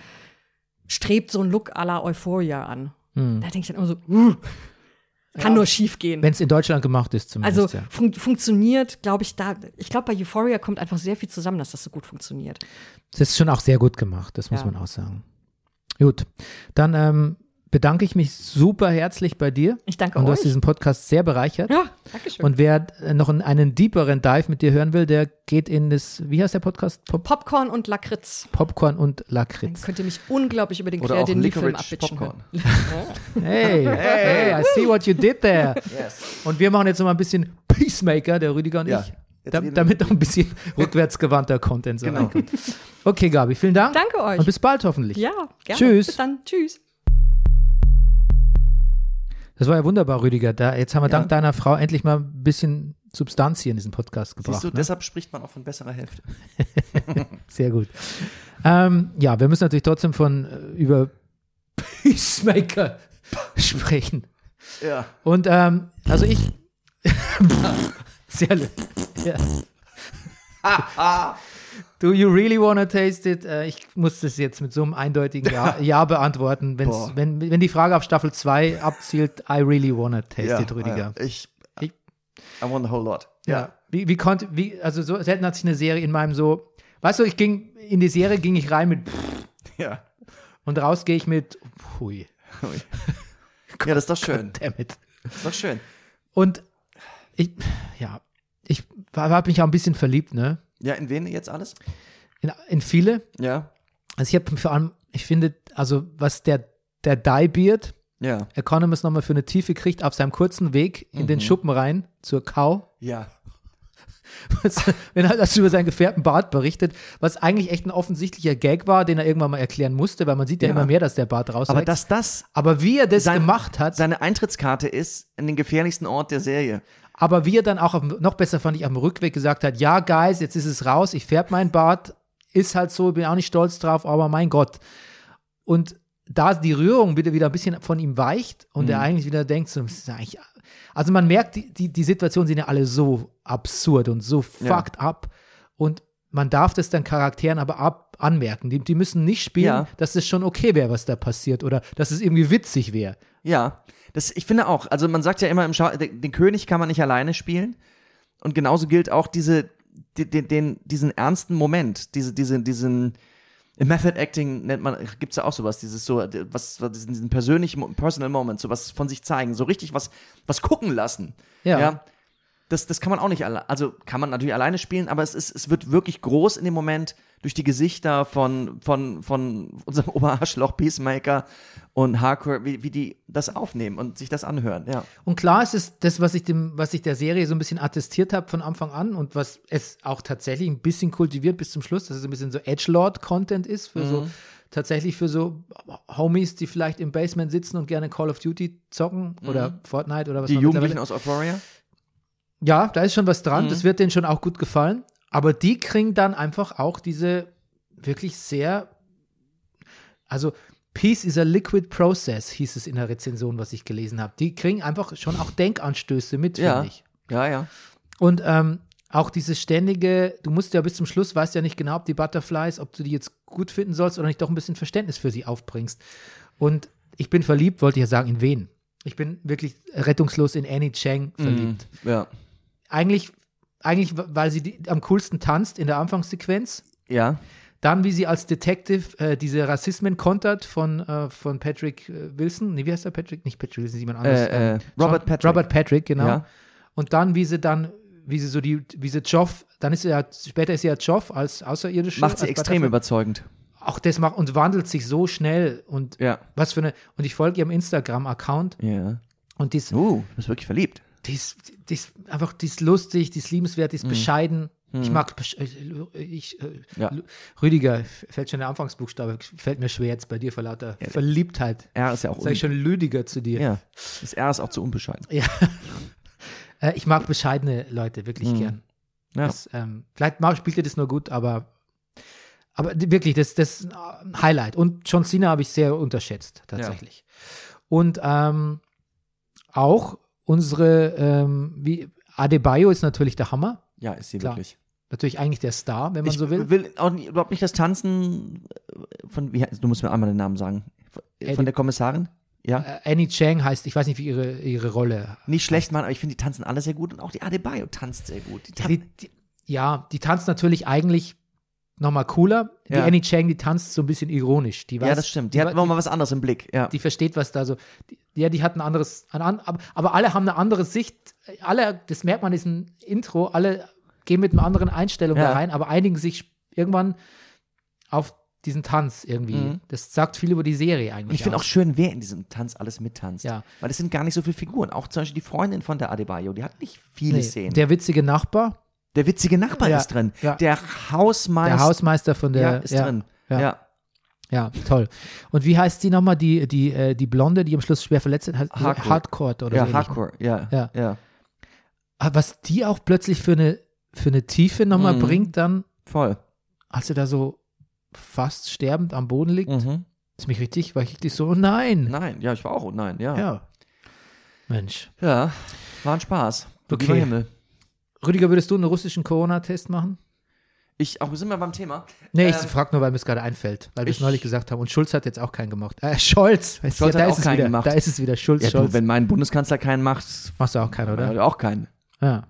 strebt so ein Look à la Euphoria an. Hm. Da denke ich dann immer so, uh, kann nur schief gehen. Wenn es in Deutschland gemacht ist Also zumindest. ja. fun funktioniert, glaube ich, da, ich glaube, bei Euphoria kommt einfach sehr viel zusammen, dass das so gut funktioniert. Das ist schon auch sehr gut gemacht, das muss Ja. man auch sagen. Gut, dann ähm, bedanke ich mich super herzlich bei dir. Ich danke Und du euch. hast diesen Podcast sehr bereichert. Ja, danke schön. Und wer äh, noch einen, deeperen Dive mit dir hören will, der geht in das, wie heißt der Podcast? Pop Popcorn und Lakritz. Popcorn und Dann Lakritz. könnt ihr mich unglaublich über den auch Licorice abbitchen. Popcorn. Hey, hey, I see what you did there. Yes. Und wir machen jetzt noch mal ein bisschen Peacemaker, der Rüdiger und Ja. ich. Da, damit noch ein bisschen rückwärtsgewandter Content so Genau. Okay, Gabi, vielen Dank. Danke euch. Und bis bald hoffentlich. Ja, gerne. Tschüss. Bis dann. Tschüss. Das war ja wunderbar, Rüdiger. Da, jetzt haben wir Ja. dank deiner Frau endlich mal ein bisschen Substanz hier in diesen Podcast gebracht. Siehst du, ne? deshalb spricht man auch von besserer Hälfte. Sehr gut. Ähm, ja, wir müssen natürlich trotzdem von äh, über Peacemaker sprechen. Ja. Und ähm, also ich. Sehr. Ja. Do you really wanna taste it? Äh, ich muss das jetzt mit so einem eindeutigen Ja, ja beantworten. Wenn's, wenn, wenn die Frage auf Staffel 2 abzielt, I really wanna taste it, Rüdiger. Ja, ich, Ich- I want a whole lot. Ja. Wie, wie konnte, wie, also so selten hat sich eine Serie in meinem so, weißt du, ich ging, in die Serie ging ich rein mit Ja. und raus gehe ich mit hui, Ja, das ist doch schön. damit. Das ist doch schön. Und ich, ja, ich war mich auch ein bisschen verliebt, ne? Ja, in wen jetzt alles? In, in viele. Ja. Also ich habe vor allem, ich finde, also was der, der Dyebeard Ja. Economist nochmal für eine Tiefe kriegt auf seinem kurzen Weg in Mhm. den Schuppen rein zur Kau. Ja. wenn er das über seinen gefärbten Bart berichtet, was eigentlich echt ein offensichtlicher Gag war, den er irgendwann mal erklären musste, weil man sieht ja, Ja. immer mehr, dass der Bart rauswächst. Aber dass das aber wie er das Sein- gemacht hat, seine Eintrittskarte ist in den gefährlichsten Ort der Serie. Aber wie er dann auch, auf, noch besser fand ich, am Rückweg gesagt hat, ja, Guys, jetzt ist es raus, ich färb meinen Bart, ist halt so, bin auch nicht stolz drauf, aber mein Gott. Und da die Rührung wieder, wieder ein bisschen von ihm weicht und Mhm. er eigentlich wieder denkt, so, also man merkt, die, die, die Situationen sind ja alle so absurd und so Ja. fucked up und man darf das dann Charakteren aber ab anmerken. Die, die müssen nicht spielen, Ja. dass es schon okay wäre, was da passiert oder dass es irgendwie witzig wäre. Ja, das, ich finde auch. Also man sagt ja immer im Schau, den, König kann man nicht alleine spielen. Und genauso gilt auch diese, die- den, den, diesen ernsten Moment, diese, diese, diesen im Method Acting nennt man, gibt's ja auch sowas, dieses so, was, diesen, diesen persönlichen, Personal Moment, so was von sich zeigen, so richtig was, was gucken lassen. Ja. Das, das kann man auch nicht alle, also kann man natürlich alleine spielen, aber es ist, es wird wirklich groß in dem Moment durch die Gesichter von, von, von unserem Oberarschloch Peacemaker und Hardcore, wie, wie die das aufnehmen und sich das anhören, ja. Und klar ist es das, was ich dem, was ich der Serie so ein bisschen attestiert habe von Anfang an und was es auch tatsächlich ein bisschen kultiviert bis zum Schluss, dass es ein bisschen so Edgelord-Content ist für so Mhm. tatsächlich für so Homies, die vielleicht im Basement sitzen und gerne Call of Duty zocken oder Fortnite oder was Mhm. Die man Jugendlichen aus Euphoria? Ja, da ist schon was Mhm. dran. Das wird denen schon auch gut gefallen. Aber die kriegen dann einfach auch diese wirklich sehr, also Peace is a liquid process, hieß es in der Rezension, was ich gelesen habe. Die kriegen einfach schon auch Denkanstöße mit, Ja. finde ich. Ja, ja. Und ähm, auch dieses ständige, du musst ja bis zum Schluss, weißt ja nicht genau, ob die Butterflies, ob du die jetzt gut finden sollst oder nicht doch ein bisschen Verständnis für sie aufbringst. Und ich bin verliebt, wollte ich ja sagen, in wen? Ich bin wirklich rettungslos in Annie Chang verliebt Ja. eigentlich, eigentlich, weil sie die, am coolsten tanzt in der Anfangssequenz. Ja. Dann, wie sie als Detective äh, diese Rassismen kontert von, äh, von Patrick äh, Wilson. Nee, wie heißt der Patrick? Nicht Patrick Wilson, jemand anderes. Äh, äh, Ähm, Robert John- Patrick. Robert Patrick, genau. Ja. Und dann, wie sie dann, wie sie so die, wie sie Joff, dann ist sie ja, später ist sie ja Joff als Außerirdische. Macht sie als extrem Butterfly. überzeugend. Auch das macht und wandelt sich so schnell und Ja. was für eine, und ich folge ihrem Instagram-Account Ja. und die ist, Uh, du bist wirklich verliebt. Die ist, die ist einfach, die ist lustig, die ist liebenswert, die ist bescheiden. Ich mag, besch- äh, ich, äh, Ja. Rüdiger, fällt schon der Anfangsbuchstabe, fällt mir schwer jetzt bei dir vor lauter Verliebtheit. Er ist ja auch Sag ich schon Lüdiger zu dir. Ja. Das R ist auch zu unbescheiden. Äh, ich mag bescheidene Leute wirklich gern. Ja. Das, ähm, vielleicht spielt ihr das nur gut, aber, aber wirklich, das, das ist ein Highlight. Und John Cena habe ich sehr unterschätzt, tatsächlich. Und ähm, auch unsere, ähm, wie Adebayo ist natürlich der Hammer. Ja, ist sie Klar. wirklich. Natürlich eigentlich der Star, wenn man Ich so will. will auch nicht, überhaupt nicht das Tanzen äh, von, wie, du musst mir einmal den Namen sagen. Von, Eddie- der Kommissarin? Ja. Äh, Annie Chang heißt, ich weiß nicht, wie ihre, ihre Rolle. Nicht schlecht, Mann, aber ich finde, die tanzen alle sehr gut und auch die Adebayo tanzt sehr gut. Die Ja, die, die, ja, die tanzt natürlich eigentlich nochmal cooler. Die Ja. Annie Chang, die tanzt so ein bisschen ironisch. Die weiß, ja, das stimmt. Die, die, hat immer mal was anderes im Blick. Ja. die versteht, was da so. Die, ja, die hat ein anderes, ein, an- aber, alle haben eine andere Sicht. Alle, das merkt man in diesem Intro, alle gehen mit einer anderen Einstellung Ja. da rein, aber einigen sich irgendwann auf diesen Tanz irgendwie. Mhm. Das sagt viel über die Serie eigentlich. Ich finde auch schön, wer in diesem Tanz alles mittanzt. Ja. Weil es sind gar nicht so viele Figuren. Auch zum Beispiel die Freundin von der Adebayo, die hat nicht viele Nee, Szenen. Der, der witzige Nachbar, witzige Nachbar Ja, ist drin. ja. Der Hausmeister der Hausmeister von der. ja, ist drin. ja. Ja. Toll. Und wie heißt die nochmal, die, die, äh, die Blonde, die am Schluss schwer verletzt ist? Hardcore. Hardcore oder Ja, so. ähnlich. Hardcore. Ja. Ja. ja. Aber was die auch plötzlich für eine, für eine Tiefe nochmal Mhm. bringt, dann, Voll. als er da so fast sterbend am Boden liegt, Mhm. ist mich richtig, war ich richtig so, oh nein. Nein, ja, ich war auch, oh nein, ja. Ja. Mensch. Ja, war ein Spaß. Okay. Rüdiger, würdest du einen russischen Corona-Test machen? Ich, auch sind wir beim Thema. Nee, ich Ähm, frage nur, weil mir es gerade einfällt, weil wir es ich- neulich gesagt haben. Und Schulz hat jetzt auch keinen gemacht. Äh, Scholz. Du, Scholz da hat ist auch es keinen wieder. gemacht. Da ist es wieder. Schulz, ja, du, Scholz. wenn mein Bundeskanzler keinen macht, Machst du auch keinen, oder? äh, auch keinen. Ja.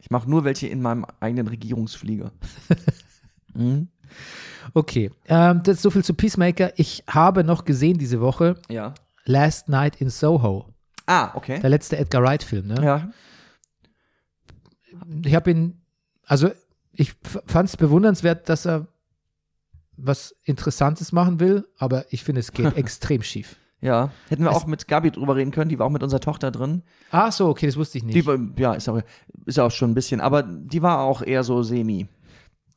Ich mache nur welche in meinem eigenen Regierungsflieger. mhm. Okay. Ähm, das ist so viel zu Peacemaker. Ich habe noch gesehen diese Woche Ja. Last Night in Soho. Ah, okay. Der letzte Edgar Wright-Film, ne? Ja. Ich habe ihn, also ich fand es bewundernswert, dass er was Interessantes machen will, aber ich finde, es geht extrem schief. Ja. Hätten wir Es- auch mit Gabi drüber reden können, die war auch mit unserer Tochter drin. Ah, so, okay, das wusste ich nicht. Die, ja, ist auch, ist auch schon ein bisschen, aber die war auch eher so semi.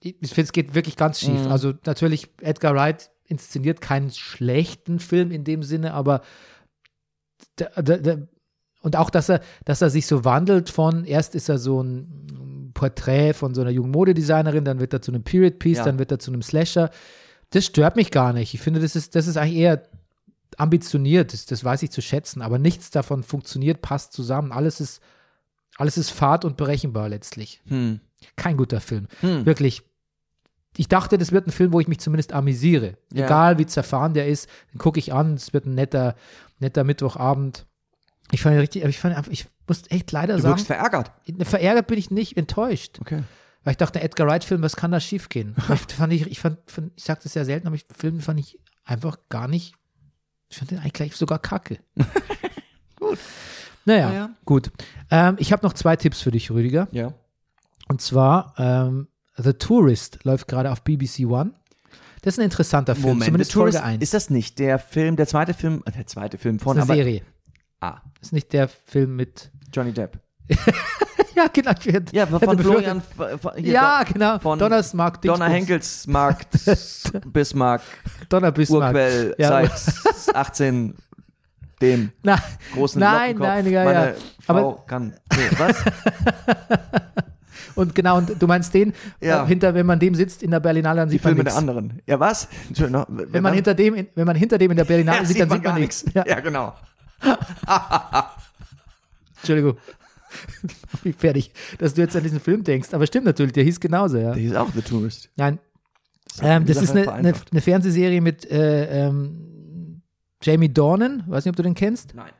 ich finde, es geht wirklich ganz schief. Mhm. Also natürlich, Edgar Wright inszeniert keinen schlechten Film in dem Sinne, aber der, der, der, und auch, dass er, dass er sich so wandelt von, erst ist er so ein Porträt von so einer jungen Modedesignerin, dann wird er zu einem Period Piece, Ja. dann wird er zu einem Slasher. Das stört mich gar nicht. Ich finde, das ist, das ist eigentlich eher ambitioniert, das, das weiß ich zu schätzen, aber nichts davon funktioniert, passt zusammen. Alles ist, alles ist fad und berechenbar letztlich. Hm. Kein guter Film. Hm. Wirklich. Ich dachte, das wird ein Film, wo ich mich zumindest amüsiere. Ja. Egal wie zerfahren der ist, den gucke ich an. Es wird ein netter, netter Mittwochabend. Ich fand ihn richtig, ich fand ihn einfach, ich muss echt leider Du sagen, wirkst verärgert. verärgert bin ich nicht, enttäuscht. Okay. Weil ich dachte, der Edgar Wright-Film, was kann da schiefgehen? Ich fand ich, ich fand, ich sag das ja selten, aber ich, Film fand ich einfach gar nicht, ich fand den eigentlich gleich sogar kacke. Gut. Naja, Naja. gut. Ähm, ich habe noch zwei Tipps für dich, Rüdiger. Ja. Und zwar ähm, The Tourist läuft gerade auf BBC One. Das ist ein interessanter Film, Moment, zumindest The Tourist, Folge 1. Ist das nicht der Film, der zweite Film, äh, der zweite Film von, das ist eine aber, Serie. ah, Das ist nicht der Film mit. Johnny Depp. Ja, genau. Ja, von Florian, hier, Ja, genau. von Donnersmark, Donner. Henkelsmarkt, Bismarck, Donner Bismarck. Urquell, Ja. seit 18, dem Na, großen Nein, nein, ja, Meine ja. Frau Aber- kann, nee, was? und genau, und du meinst den, Ja. äh, hinter, wenn man dem sitzt in der Berlinale, dann Die sieht man Filme der nichts. anderen. Ja, was? Entschuldigung, Wenn man hinter dem, in, wenn man hinter dem in der Berlinale ja, sieht, dann sieht man nichts. Ja, Ja, genau. Entschuldigung. Wie fertig, dass du jetzt an diesen Film denkst. Aber stimmt natürlich, der hieß genauso, ja. Der ist auch The Tourist. Nein. Ähm, das ist eine, eine, eine Fernsehserie mit äh, ähm, Jamie Dornan, weiß nicht, ob du den kennst. Nein.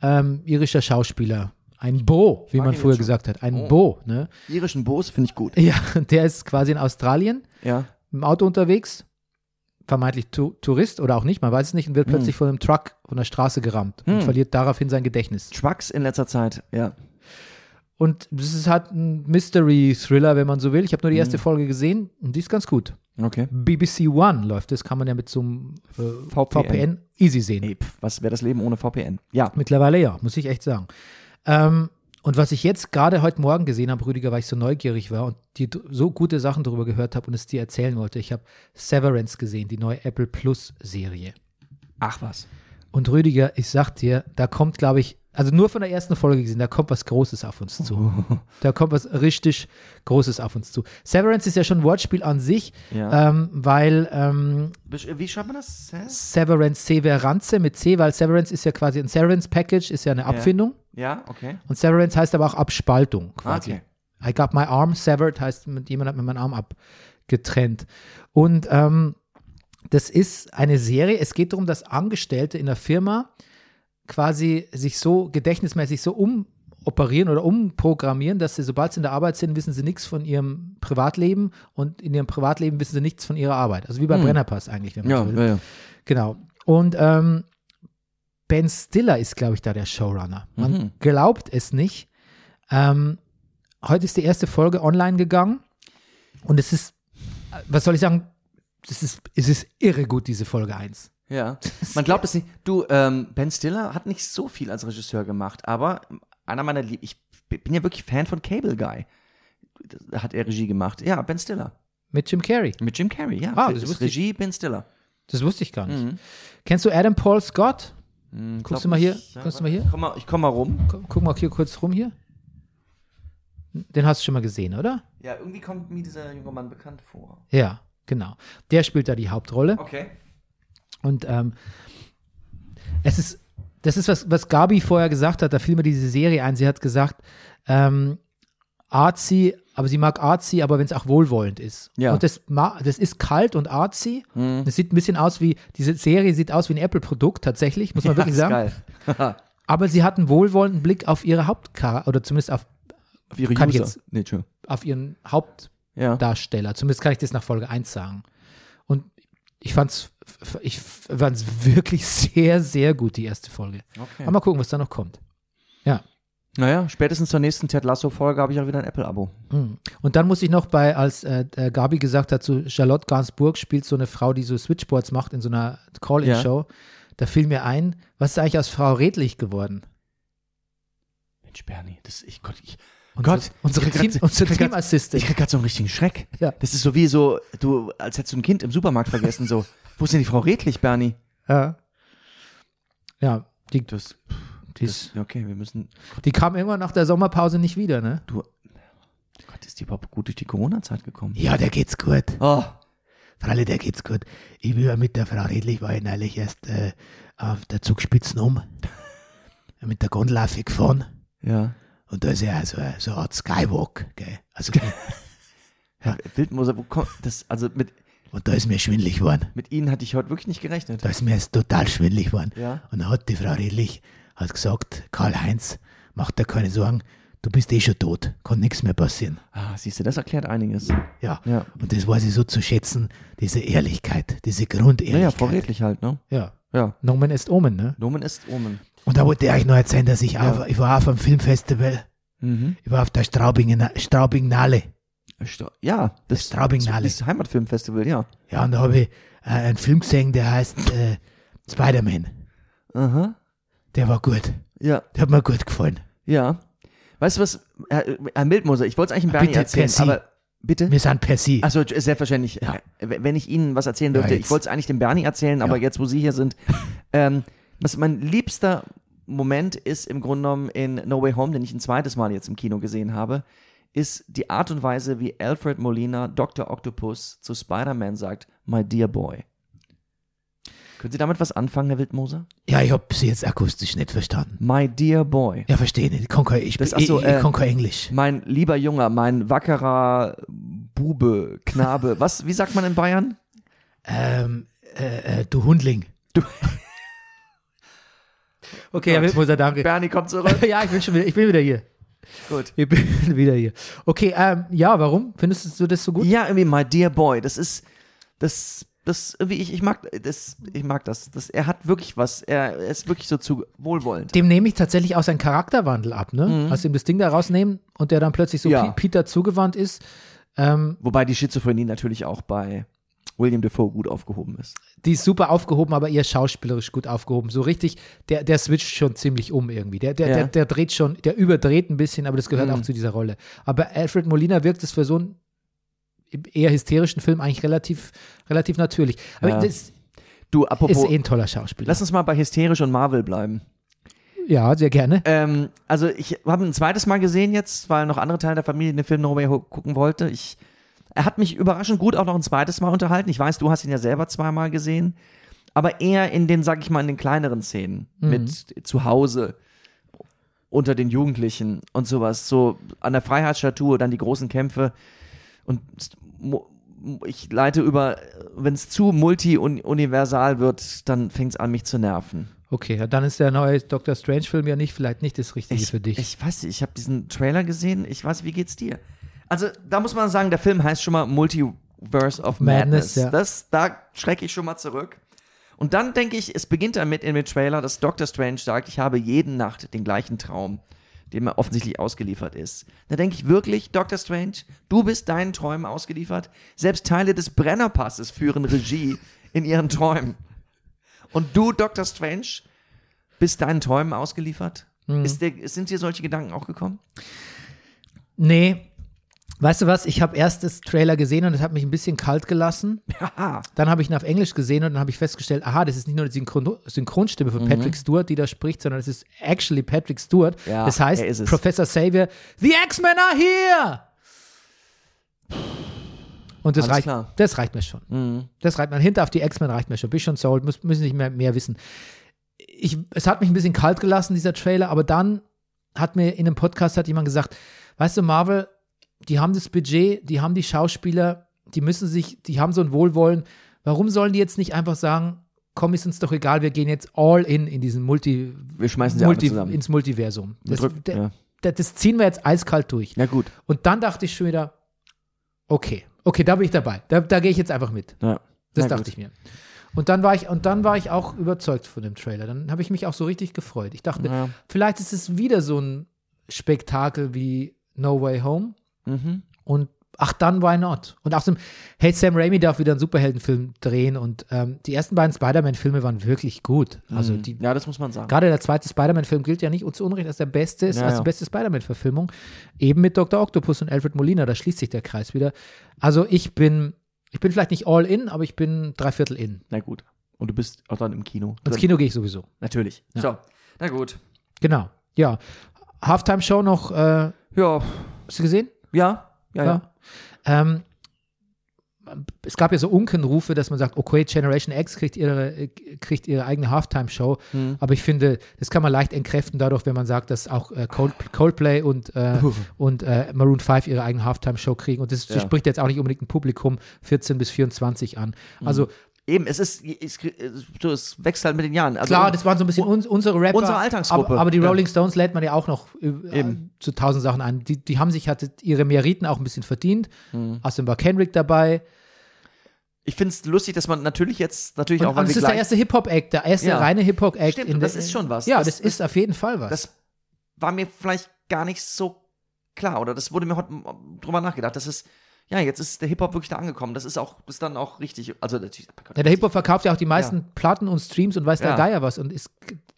Ähm, irischer Schauspieler. Ein Bo, wie man früher schon. gesagt hat. Ein Oh. Bo, ne? Irischen Boos finde ich gut. Ja, der ist quasi in Australien Ja. im Auto unterwegs, vermeintlich tu Tourist oder auch nicht, man weiß es nicht, und wird plötzlich von einem Truck von der Straße gerammt und Hm. verliert daraufhin sein Gedächtnis. Trucks in letzter Zeit, ja. Und das ist halt ein Mystery-Thriller, wenn man so will. Ich habe nur die Hm. erste Folge gesehen und die ist ganz gut. Okay. BBC One läuft, das kann man ja mit so einem äh, VPN. VPN. easy sehen. Ey, pf, was wäre das Leben ohne VPN? Ja. Mittlerweile ja, muss ich echt sagen. Ähm, und was ich jetzt gerade heute Morgen gesehen habe, Rüdiger, weil ich so neugierig war und die so gute Sachen darüber gehört habe und es dir erzählen wollte, ich habe Severance gesehen, die neue Apple Plus Serie. Ach was. Und Rüdiger, ich sag dir, da kommt, glaube ich, also nur von der ersten Folge gesehen, da kommt was Großes auf uns zu. Da kommt was richtig Großes auf uns zu. Severance ist ja schon ein Wortspiel an sich, Ja. ähm, weil ähm, Wie schreibt man das? Severance Severance mit C, weil Severance ist ja quasi ein Severance Package, ist ja eine Abfindung. Ja, okay. Und Severance heißt aber auch Abspaltung quasi. Okay. I got my arm severed heißt, jemand hat mir meinen Arm abgetrennt. Und ähm, das ist eine Serie. Es geht darum, dass Angestellte in der Firma quasi sich so gedächtnismäßig so umoperieren oder umprogrammieren, dass sie, sobald sie in der Arbeit sind, wissen sie nichts von ihrem Privatleben und in ihrem Privatleben wissen sie nichts von ihrer Arbeit. Also wie bei Hm. Brennerpass eigentlich, wenn man Ja, so will. ja, ja. Genau. Und ähm, Ben Stiller ist, glaube ich, da der Showrunner. Man Mhm. glaubt es nicht. Ähm, heute ist die erste Folge online gegangen und es ist, äh, was soll ich sagen, es ist, es ist irre gut, diese Folge 1. Ja. Man glaubt es nicht. Du, ähm, Ben Stiller hat nicht so viel als Regisseur gemacht, aber einer meiner Lieb ich bin ja wirklich Fan von Cable Guy. Da hat er Regie gemacht. Ja, Ben Stiller. Mit Jim Carrey. Mit Jim Carrey, ja. Ah, das Ist wusste ich. Regie Ben Stiller. Das wusste ich gar nicht. Mhm. Kennst du Adam Paul Scott? Hm, Guckst du mal hier? Ja, Guckst du mal hier? Komm mal, ich komm mal rum. Guck, guck mal hier kurz rum hier. Den hast du schon mal gesehen, oder? Ja, irgendwie kommt mir dieser junge Mann bekannt vor. Ja, genau. Der spielt da die Hauptrolle. Okay. Und ähm, es ist, das ist was, was Gabi vorher gesagt hat, da fiel mir diese Serie ein. Sie hat gesagt, ähm, artsy, aber sie mag artsy, aber wenn es auch wohlwollend ist. Ja. Mhm. Und das, das ist kalt und artsy. Das sieht ein bisschen aus wie, diese Serie sieht aus wie ein Apple-Produkt tatsächlich, muss man wirklich ist sagen. Aber sie hat einen wohlwollenden Blick auf ihre Hauptcharakter, oder zumindest auf, Auf ihre Kann ich User. jetzt- nee, auf ihren Ja. Hauptdarsteller. Zumindest kann ich das nach Folge 1 sagen. Und ich fand's, ich fand's wirklich sehr, sehr gut, die erste Folge. Okay. Aber mal gucken, was da noch kommt. Ja. Naja, spätestens zur nächsten Ted Lasso-Folge habe ich auch wieder ein Apple-Abo. Mhm. Und dann muss ich noch bei, als äh, äh, Gabi gesagt hat, so Charlotte Gainsbourg spielt so eine Frau, die so Switchboards macht in so einer Call-In-Show. Da fiel mir ein, was ist eigentlich aus Frau Redlich geworden? Mensch, Bernie, das ich Gott, ich, Unsere, Gott, unsere, Team, grad- unsere Team-Assistant. ich krieg gerade so einen richtigen Schreck. Ja. Das ist so wie so, du, als hättest du ein Kind im Supermarkt vergessen, so. Wo ist denn die Frau Redlich, Bernie? Ja. Ja, die, Das, die, ist, das, okay, wir müssen, die kam irgendwann nach der Sommerpause nicht wieder, ne? du, Gott, ist die überhaupt gut durch die Corona-Zeit gekommen? Ja, der geht's gut. Oh, Fralle, der geht's gut. Ich bin ja mit der Frau Redlich, war ich neulich erst äh, auf der Zugspitzen um. mit der Gondel gefahren. ja. Und da ist ja so, eine- so eine Art Skywalk, gell? Also, ja. Wildmoser, wo kommt, das, also mit, und da ist mir schwindlig geworden. mit Ihnen hatte ich heute wirklich nicht gerechnet. Da ist mir jetzt total schwindlig geworden. Ja. Und dann hat die Frau Redlich hat gesagt, Karl-Heinz, mach dir keine Sorgen, du bist eh schon tot, kann nichts mehr passieren. Ah, siehst du, das erklärt einiges. Ja. Ja. Und das weiß ich so zu schätzen, diese Ehrlichkeit, diese Grundehrlichkeit. Frau Redlich halt, ne? Ja. Ja. Nomen ist Omen, ne? Nomen ist Omen. Und da wollte ich euch noch erzählen, dass ich Ja. auf, ich war auf einem Filmfestival, Mhm. ich war auf der Straubingen, Straubignale. Sta- Ja, das Straubignale. das Heimatfilmfestival, ja. Ja, und da habe ich äh, einen Film gesehen, der heißt äh, Spider-Man. Aha. Der war gut. Ja, Der hat mir gut gefallen. ja. Weißt du was, Herr, Herr Mildmoser, ich wollte es eigentlich im Bernie erzählen, aber bitte? Wir sind per Sie. Achso, selbstverständlich. Ja. Äh, Wenn ich Ihnen was erzählen dürfte, jetzt. ich wollte es eigentlich dem Bernie erzählen, aber Ja. jetzt, wo Sie hier sind, ähm, was mein liebster Moment ist im Grunde genommen in No Way Home, den ich ein zweites Mal jetzt im Kino gesehen habe, ist die Art und Weise, wie Alfred Molina Dr. Octopus zu Spider-Man sagt, My dear boy. Können Sie damit was anfangen, Herr Wildmoser? Ja, ich habe Sie jetzt akustisch nicht verstanden. My dear boy. Ja, verstehe nicht. Kein, ich, Das- ich, ach so, ich, äh, ich kein Englisch. Mein lieber Junger, mein wackerer Bube, Knabe. Was, wie sagt man in Bayern? Ähm, äh, äh, du Hundling. Du- okay, Herr Wildmoser, danke. Bernie kommt zurück. ja, ich bin schon wieder, ich bin wieder hier. Gut. Ich bin wieder hier. Okay, ähm, ja, warum? Findest du das so gut? Ja, irgendwie My Dear Boy. Das ist, das, das, irgendwie, ich, ich mag das, ich mag das. das. Er hat wirklich was. Er, er ist wirklich so zu wohlwollend. Dem nehme ich tatsächlich auch seinen Charakterwandel ab, ne? Als sie ihm das Ding da rausnehmen und der dann plötzlich so Mhm. Ja. Peter zugewandt ist. Ähm, Wobei die Schizophrenie natürlich auch bei William Defoe gut aufgehoben ist. die ist super aufgehoben, aber eher schauspielerisch gut aufgehoben. So richtig, der, der switcht schon ziemlich um irgendwie. Der, der, Ja. der, der dreht schon, der überdreht ein bisschen, aber das gehört Mhm. auch zu dieser Rolle. Aber Alfred Molina wirkt es für so einen eher hysterischen Film eigentlich relativ, relativ natürlich. Aber Ja. das Du, ist apropos, eh ein toller Schauspieler. lass uns mal bei Hysterisch und Marvel bleiben. ja, sehr gerne. Ähm, also ich habe ein zweites Mal gesehen jetzt, weil noch andere Teile der Familie den Film No Way Home gucken wollte. Ich, er hat mich überraschend gut auch noch ein zweites Mal unterhalten. Ich weiß, du hast ihn ja selber zweimal gesehen, aber eher in den, sag ich mal, in den kleineren Szenen mit zu Hause unter den Jugendlichen und sowas. So an der Freiheitsstatue, dann die großen Kämpfe und ich leite über, wenn es zu multi-universal wird, dann fängt es an, mich zu nerven. Okay, dann ist der neue Doctor Strange-Film ja nicht, vielleicht nicht das Richtige Ich, für dich. ich weiß nicht, ich habe diesen Trailer gesehen. Ich weiß, wie geht's dir? Also, da muss man sagen, der Film heißt schon mal Multiverse of Madness. Madness, ja. Das, da schrecke ich schon mal zurück. Und dann denke ich, es beginnt damit in dem Trailer, dass Doctor Strange sagt, ich habe jeden Nacht den gleichen Traum, dem er offensichtlich ausgeliefert ist. Da denke ich wirklich, Doctor Strange, du bist deinen Träumen ausgeliefert. Selbst Teile des Brennerpasses führen Regie in ihren Träumen. Und du, Doctor Strange, bist deinen Träumen ausgeliefert? Mhm. Der, sind dir solche Gedanken auch gekommen? nee, weißt du was? Ich habe erst das Trailer gesehen und es hat mich ein bisschen kalt gelassen. Haha. Dann habe ich ihn auf Englisch gesehen und dann habe ich festgestellt, aha, das ist nicht nur die Synchron Synchronstimme von Patrick Stewart, die da spricht, sondern es ist actually Patrick Stewart. Ja, das heißt. Professor Xavier, the X-Men are here! Und das Alles reicht, klar. das reicht mir schon. Das reicht mir. Hinter auf die X-Men reicht mir schon. Bin schon sold, muss, müssen nicht mehr, mehr wissen. Ich, es hat mich ein bisschen kalt gelassen, dieser Trailer, aber dann hat mir in einem Podcast hat jemand gesagt, weißt du, Marvel, die haben das Budget, die haben die Schauspieler, die müssen sich, die haben so ein Wohlwollen. Warum sollen die jetzt nicht einfach sagen, komm, ist uns doch egal, wir gehen jetzt all in in diesen Multi, Wir schmeißen sie alle Multi zusammen. ins Multiversum. Das, drück- ja. der- das ziehen wir jetzt eiskalt durch. Ja, gut. Und dann dachte ich schon wieder, okay, okay, da bin ich dabei. Da, da gehe ich jetzt einfach mit. Ja. Das Na dachte gut. ich mir. Und dann war ich, und dann war ich auch überzeugt von dem Trailer. Dann habe ich mich auch so richtig gefreut. Ich dachte, Ja. vielleicht ist es wieder so ein Spektakel wie No Way Home. Mhm. Und ach, dann why not? Und außerdem, hey, Sam Raimi darf wieder einen Superheldenfilm drehen. Und ähm, die ersten beiden Spider-Man-Filme waren wirklich gut. Also die, Ja, das muss man sagen. Gerade der zweite Spider-Man-Film gilt ja nicht zu Unrecht als der beste, ist Ja, als ja. die beste Spider-Man-Verfilmung. Eben mit Dr. Octopus und Alfred Molina, da schließt sich der Kreis wieder. Also ich bin, ich bin vielleicht nicht all in, aber ich bin dreiviertel in. Na gut. Und du bist auch dann im Kino. Ins. Kino gehe ich sowieso. Natürlich. So. Na gut. Genau. Ja. Halftime-Show noch, äh, Ja. hast du gesehen? Ja. Ja, ja. Ähm, es gab ja so Unkenrufe, dass man sagt, okay, Generation X kriegt ihre, äh, kriegt ihre eigene Halftime-Show. Hm. Aber ich finde, das kann man leicht entkräften dadurch, wenn man sagt, dass auch äh, Cold, Coldplay und, äh, und äh, Maroon 5 ihre eigene Halftime-Show kriegen. Und das Ja. spricht jetzt auch nicht unbedingt ein Publikum 14 bis 24 an. Mhm. Eben, es ist, es, es wächst halt mit den Jahren. Also, klar, das waren so ein bisschen uns, unsere Rapper. Unsere Alltagsgruppe. Aber, aber die Ja. Rolling Stones lädt man ja auch noch äh, zu tausend Sachen ein. Die, die haben sich hatte ihre Meriten auch ein bisschen verdient. Mhm. Außerdem war Kendrick dabei. ich finde es lustig, dass man natürlich jetzt, natürlich Und, auch, und das ist der erste Hip-Hop-Act, der erste Ja. reine Hip-Hop-Act. Stimmt, das ist schon was. Ja, Das- das, ist auf jeden Fall was. das war mir vielleicht gar nicht so klar, oder das wurde mir heute drüber nachgedacht, das ist, ja, jetzt ist der Hip-Hop wirklich da angekommen, das ist auch, ist dann auch richtig, also natürlich, ja, der Hip-Hop verkauft ja auch die meisten Platten und Streams und weiß der Ja. Geier was und ist,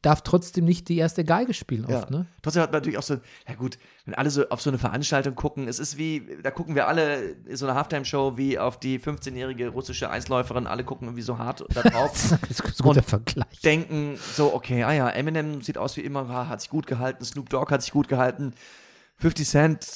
darf trotzdem nicht die erste Geige spielen Ja. oft, ne? Trotzdem hat man natürlich auch so, ja gut, wenn alle so auf so eine Veranstaltung gucken, es ist wie, da gucken wir alle so eine Halftime-Show wie auf die 15-jährige russische Eisläuferin, alle gucken irgendwie so hart da drauf, Das ist ein guter Vergleich. denken so, okay, ah ja, Eminem sieht aus wie immer, hat sich gut gehalten, Snoop Dogg hat sich gut gehalten, 50 Cent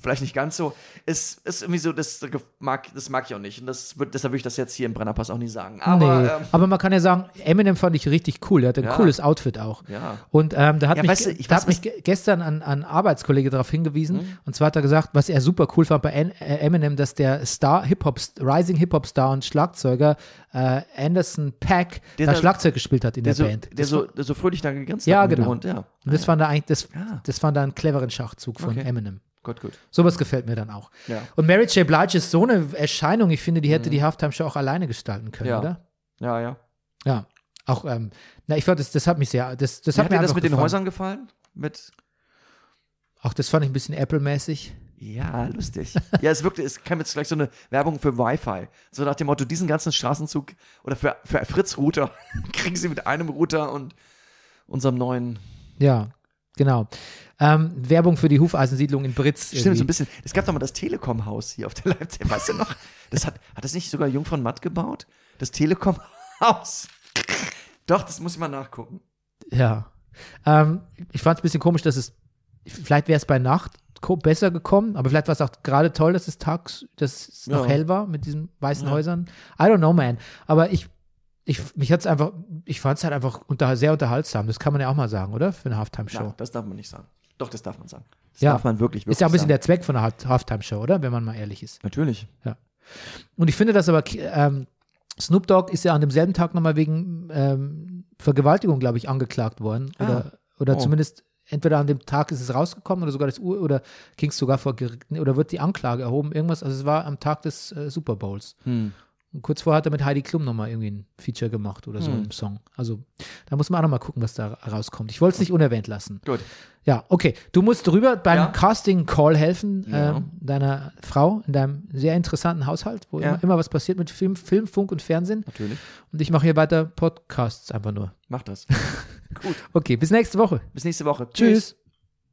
vielleicht nicht ganz so. Es ist irgendwie so, das mag, das mag ich auch nicht. Und das wird, deshalb würde ich das jetzt hier im Brennerpass auch nicht sagen. Aber nee, ähm, aber man kann ja sagen, Eminem fand ich richtig cool. Er hatte ein Ja. cooles Outfit auch. ja. Und ähm, da hat Ja, mich, weißt du, ich da weiß, hat mich ge- gestern ein, ein Arbeitskollege darauf hingewiesen. Mhm. Und zwar hat er gesagt, was er super cool fand bei äh, Eminem, dass der Star, Hip-Hop, Rising Hip-Hop-Star und Schlagzeuger äh, Anderson Pack Der da da- Schlagzeug gespielt hat in Der, der, so, Band. der, Das so, der so fröhlich da gegrinst Ja, hat genau. Hund, ja. und das fand er eigentlich, das, Ja. das fand er einen cleveren Schachzug von Okay. Eminem. Gut, gut. Sowas gefällt mir dann auch. Ja. Und Mary J. Blige ist so eine Erscheinung, ich finde, die hätte die Halftime-Show auch alleine gestalten können, Mhm. Ja. oder? Ja, ja. Ja. Auch, ähm, na, ich fand, das, das hat mich sehr, das, das hat hat mir dir das mit den gefallen. Häusern gefallen? Mit Auch das fand ich ein bisschen Apple-mäßig. Ja, lustig. ja, es wirkte, es kam jetzt gleich so eine Werbung für Wi-Fi. So nach dem Motto, diesen ganzen Straßenzug oder für, für Fritz-Router kriegen sie mit einem Router und unserem neuen. Ja, genau. Ähm, Werbung für die Hufeisensiedlung in Britz. Stimmt, so irgendwie. ein bisschen. Es gab doch mal das Telekom-Haus hier auf der Leipzig, weißt du noch? Das hat, hat das nicht sogar Jung von Matt gebaut? Das Telekom-Haus. Doch, das muss ich mal nachgucken. Ja. Ähm, ich fand es ein bisschen komisch, dass es, vielleicht wäre es bei Nacht besser gekommen, aber vielleicht war es auch gerade toll, dass es tags, dass es noch Ja. hell war mit diesen weißen Ja. Häusern. I don't know, man. Aber ich, ich mich hat es einfach, ich fand es halt einfach unter, sehr unterhaltsam. Das kann man ja auch mal sagen, oder? Für eine Halftime-Show. Ja, das darf man nicht sagen. Doch, das darf man sagen. Das Ja. darf man wirklich, wirklich Ist ja auch ein bisschen sagen. der Zweck von einer Half- Halftime-Show, oder? Wenn man mal ehrlich ist. Natürlich. Und ich finde, dass aber ähm, Snoop Dogg ist ja an demselben Tag nochmal wegen ähm, Vergewaltigung, glaube ich, angeklagt worden. Ah. Oder, oder Oh. zumindest entweder an dem Tag ist es rausgekommen oder sogar das Ur oder ging es sogar vor Gericht oder wird die Anklage erhoben, irgendwas. Also es war am Tag des äh, Super Bowls. Hm. Und kurz vorher hat er mit Heidi Klum nochmal irgendwie ein Feature gemacht oder so Hm. im Song. Also da muss man auch nochmal gucken, was da rauskommt. Ich wollte es nicht unerwähnt lassen. Gut. Ja, okay. Du musst drüber beim Ja. Casting-Call helfen, Ja. ähm, deiner Frau in deinem sehr interessanten Haushalt, wo Ja. immer, immer was passiert mit Film, Film, Funk und Fernsehen. Natürlich. Und ich mache hier weiter Podcasts einfach nur. Mach das. Okay, bis nächste Woche. Bis nächste Woche. Tschüss.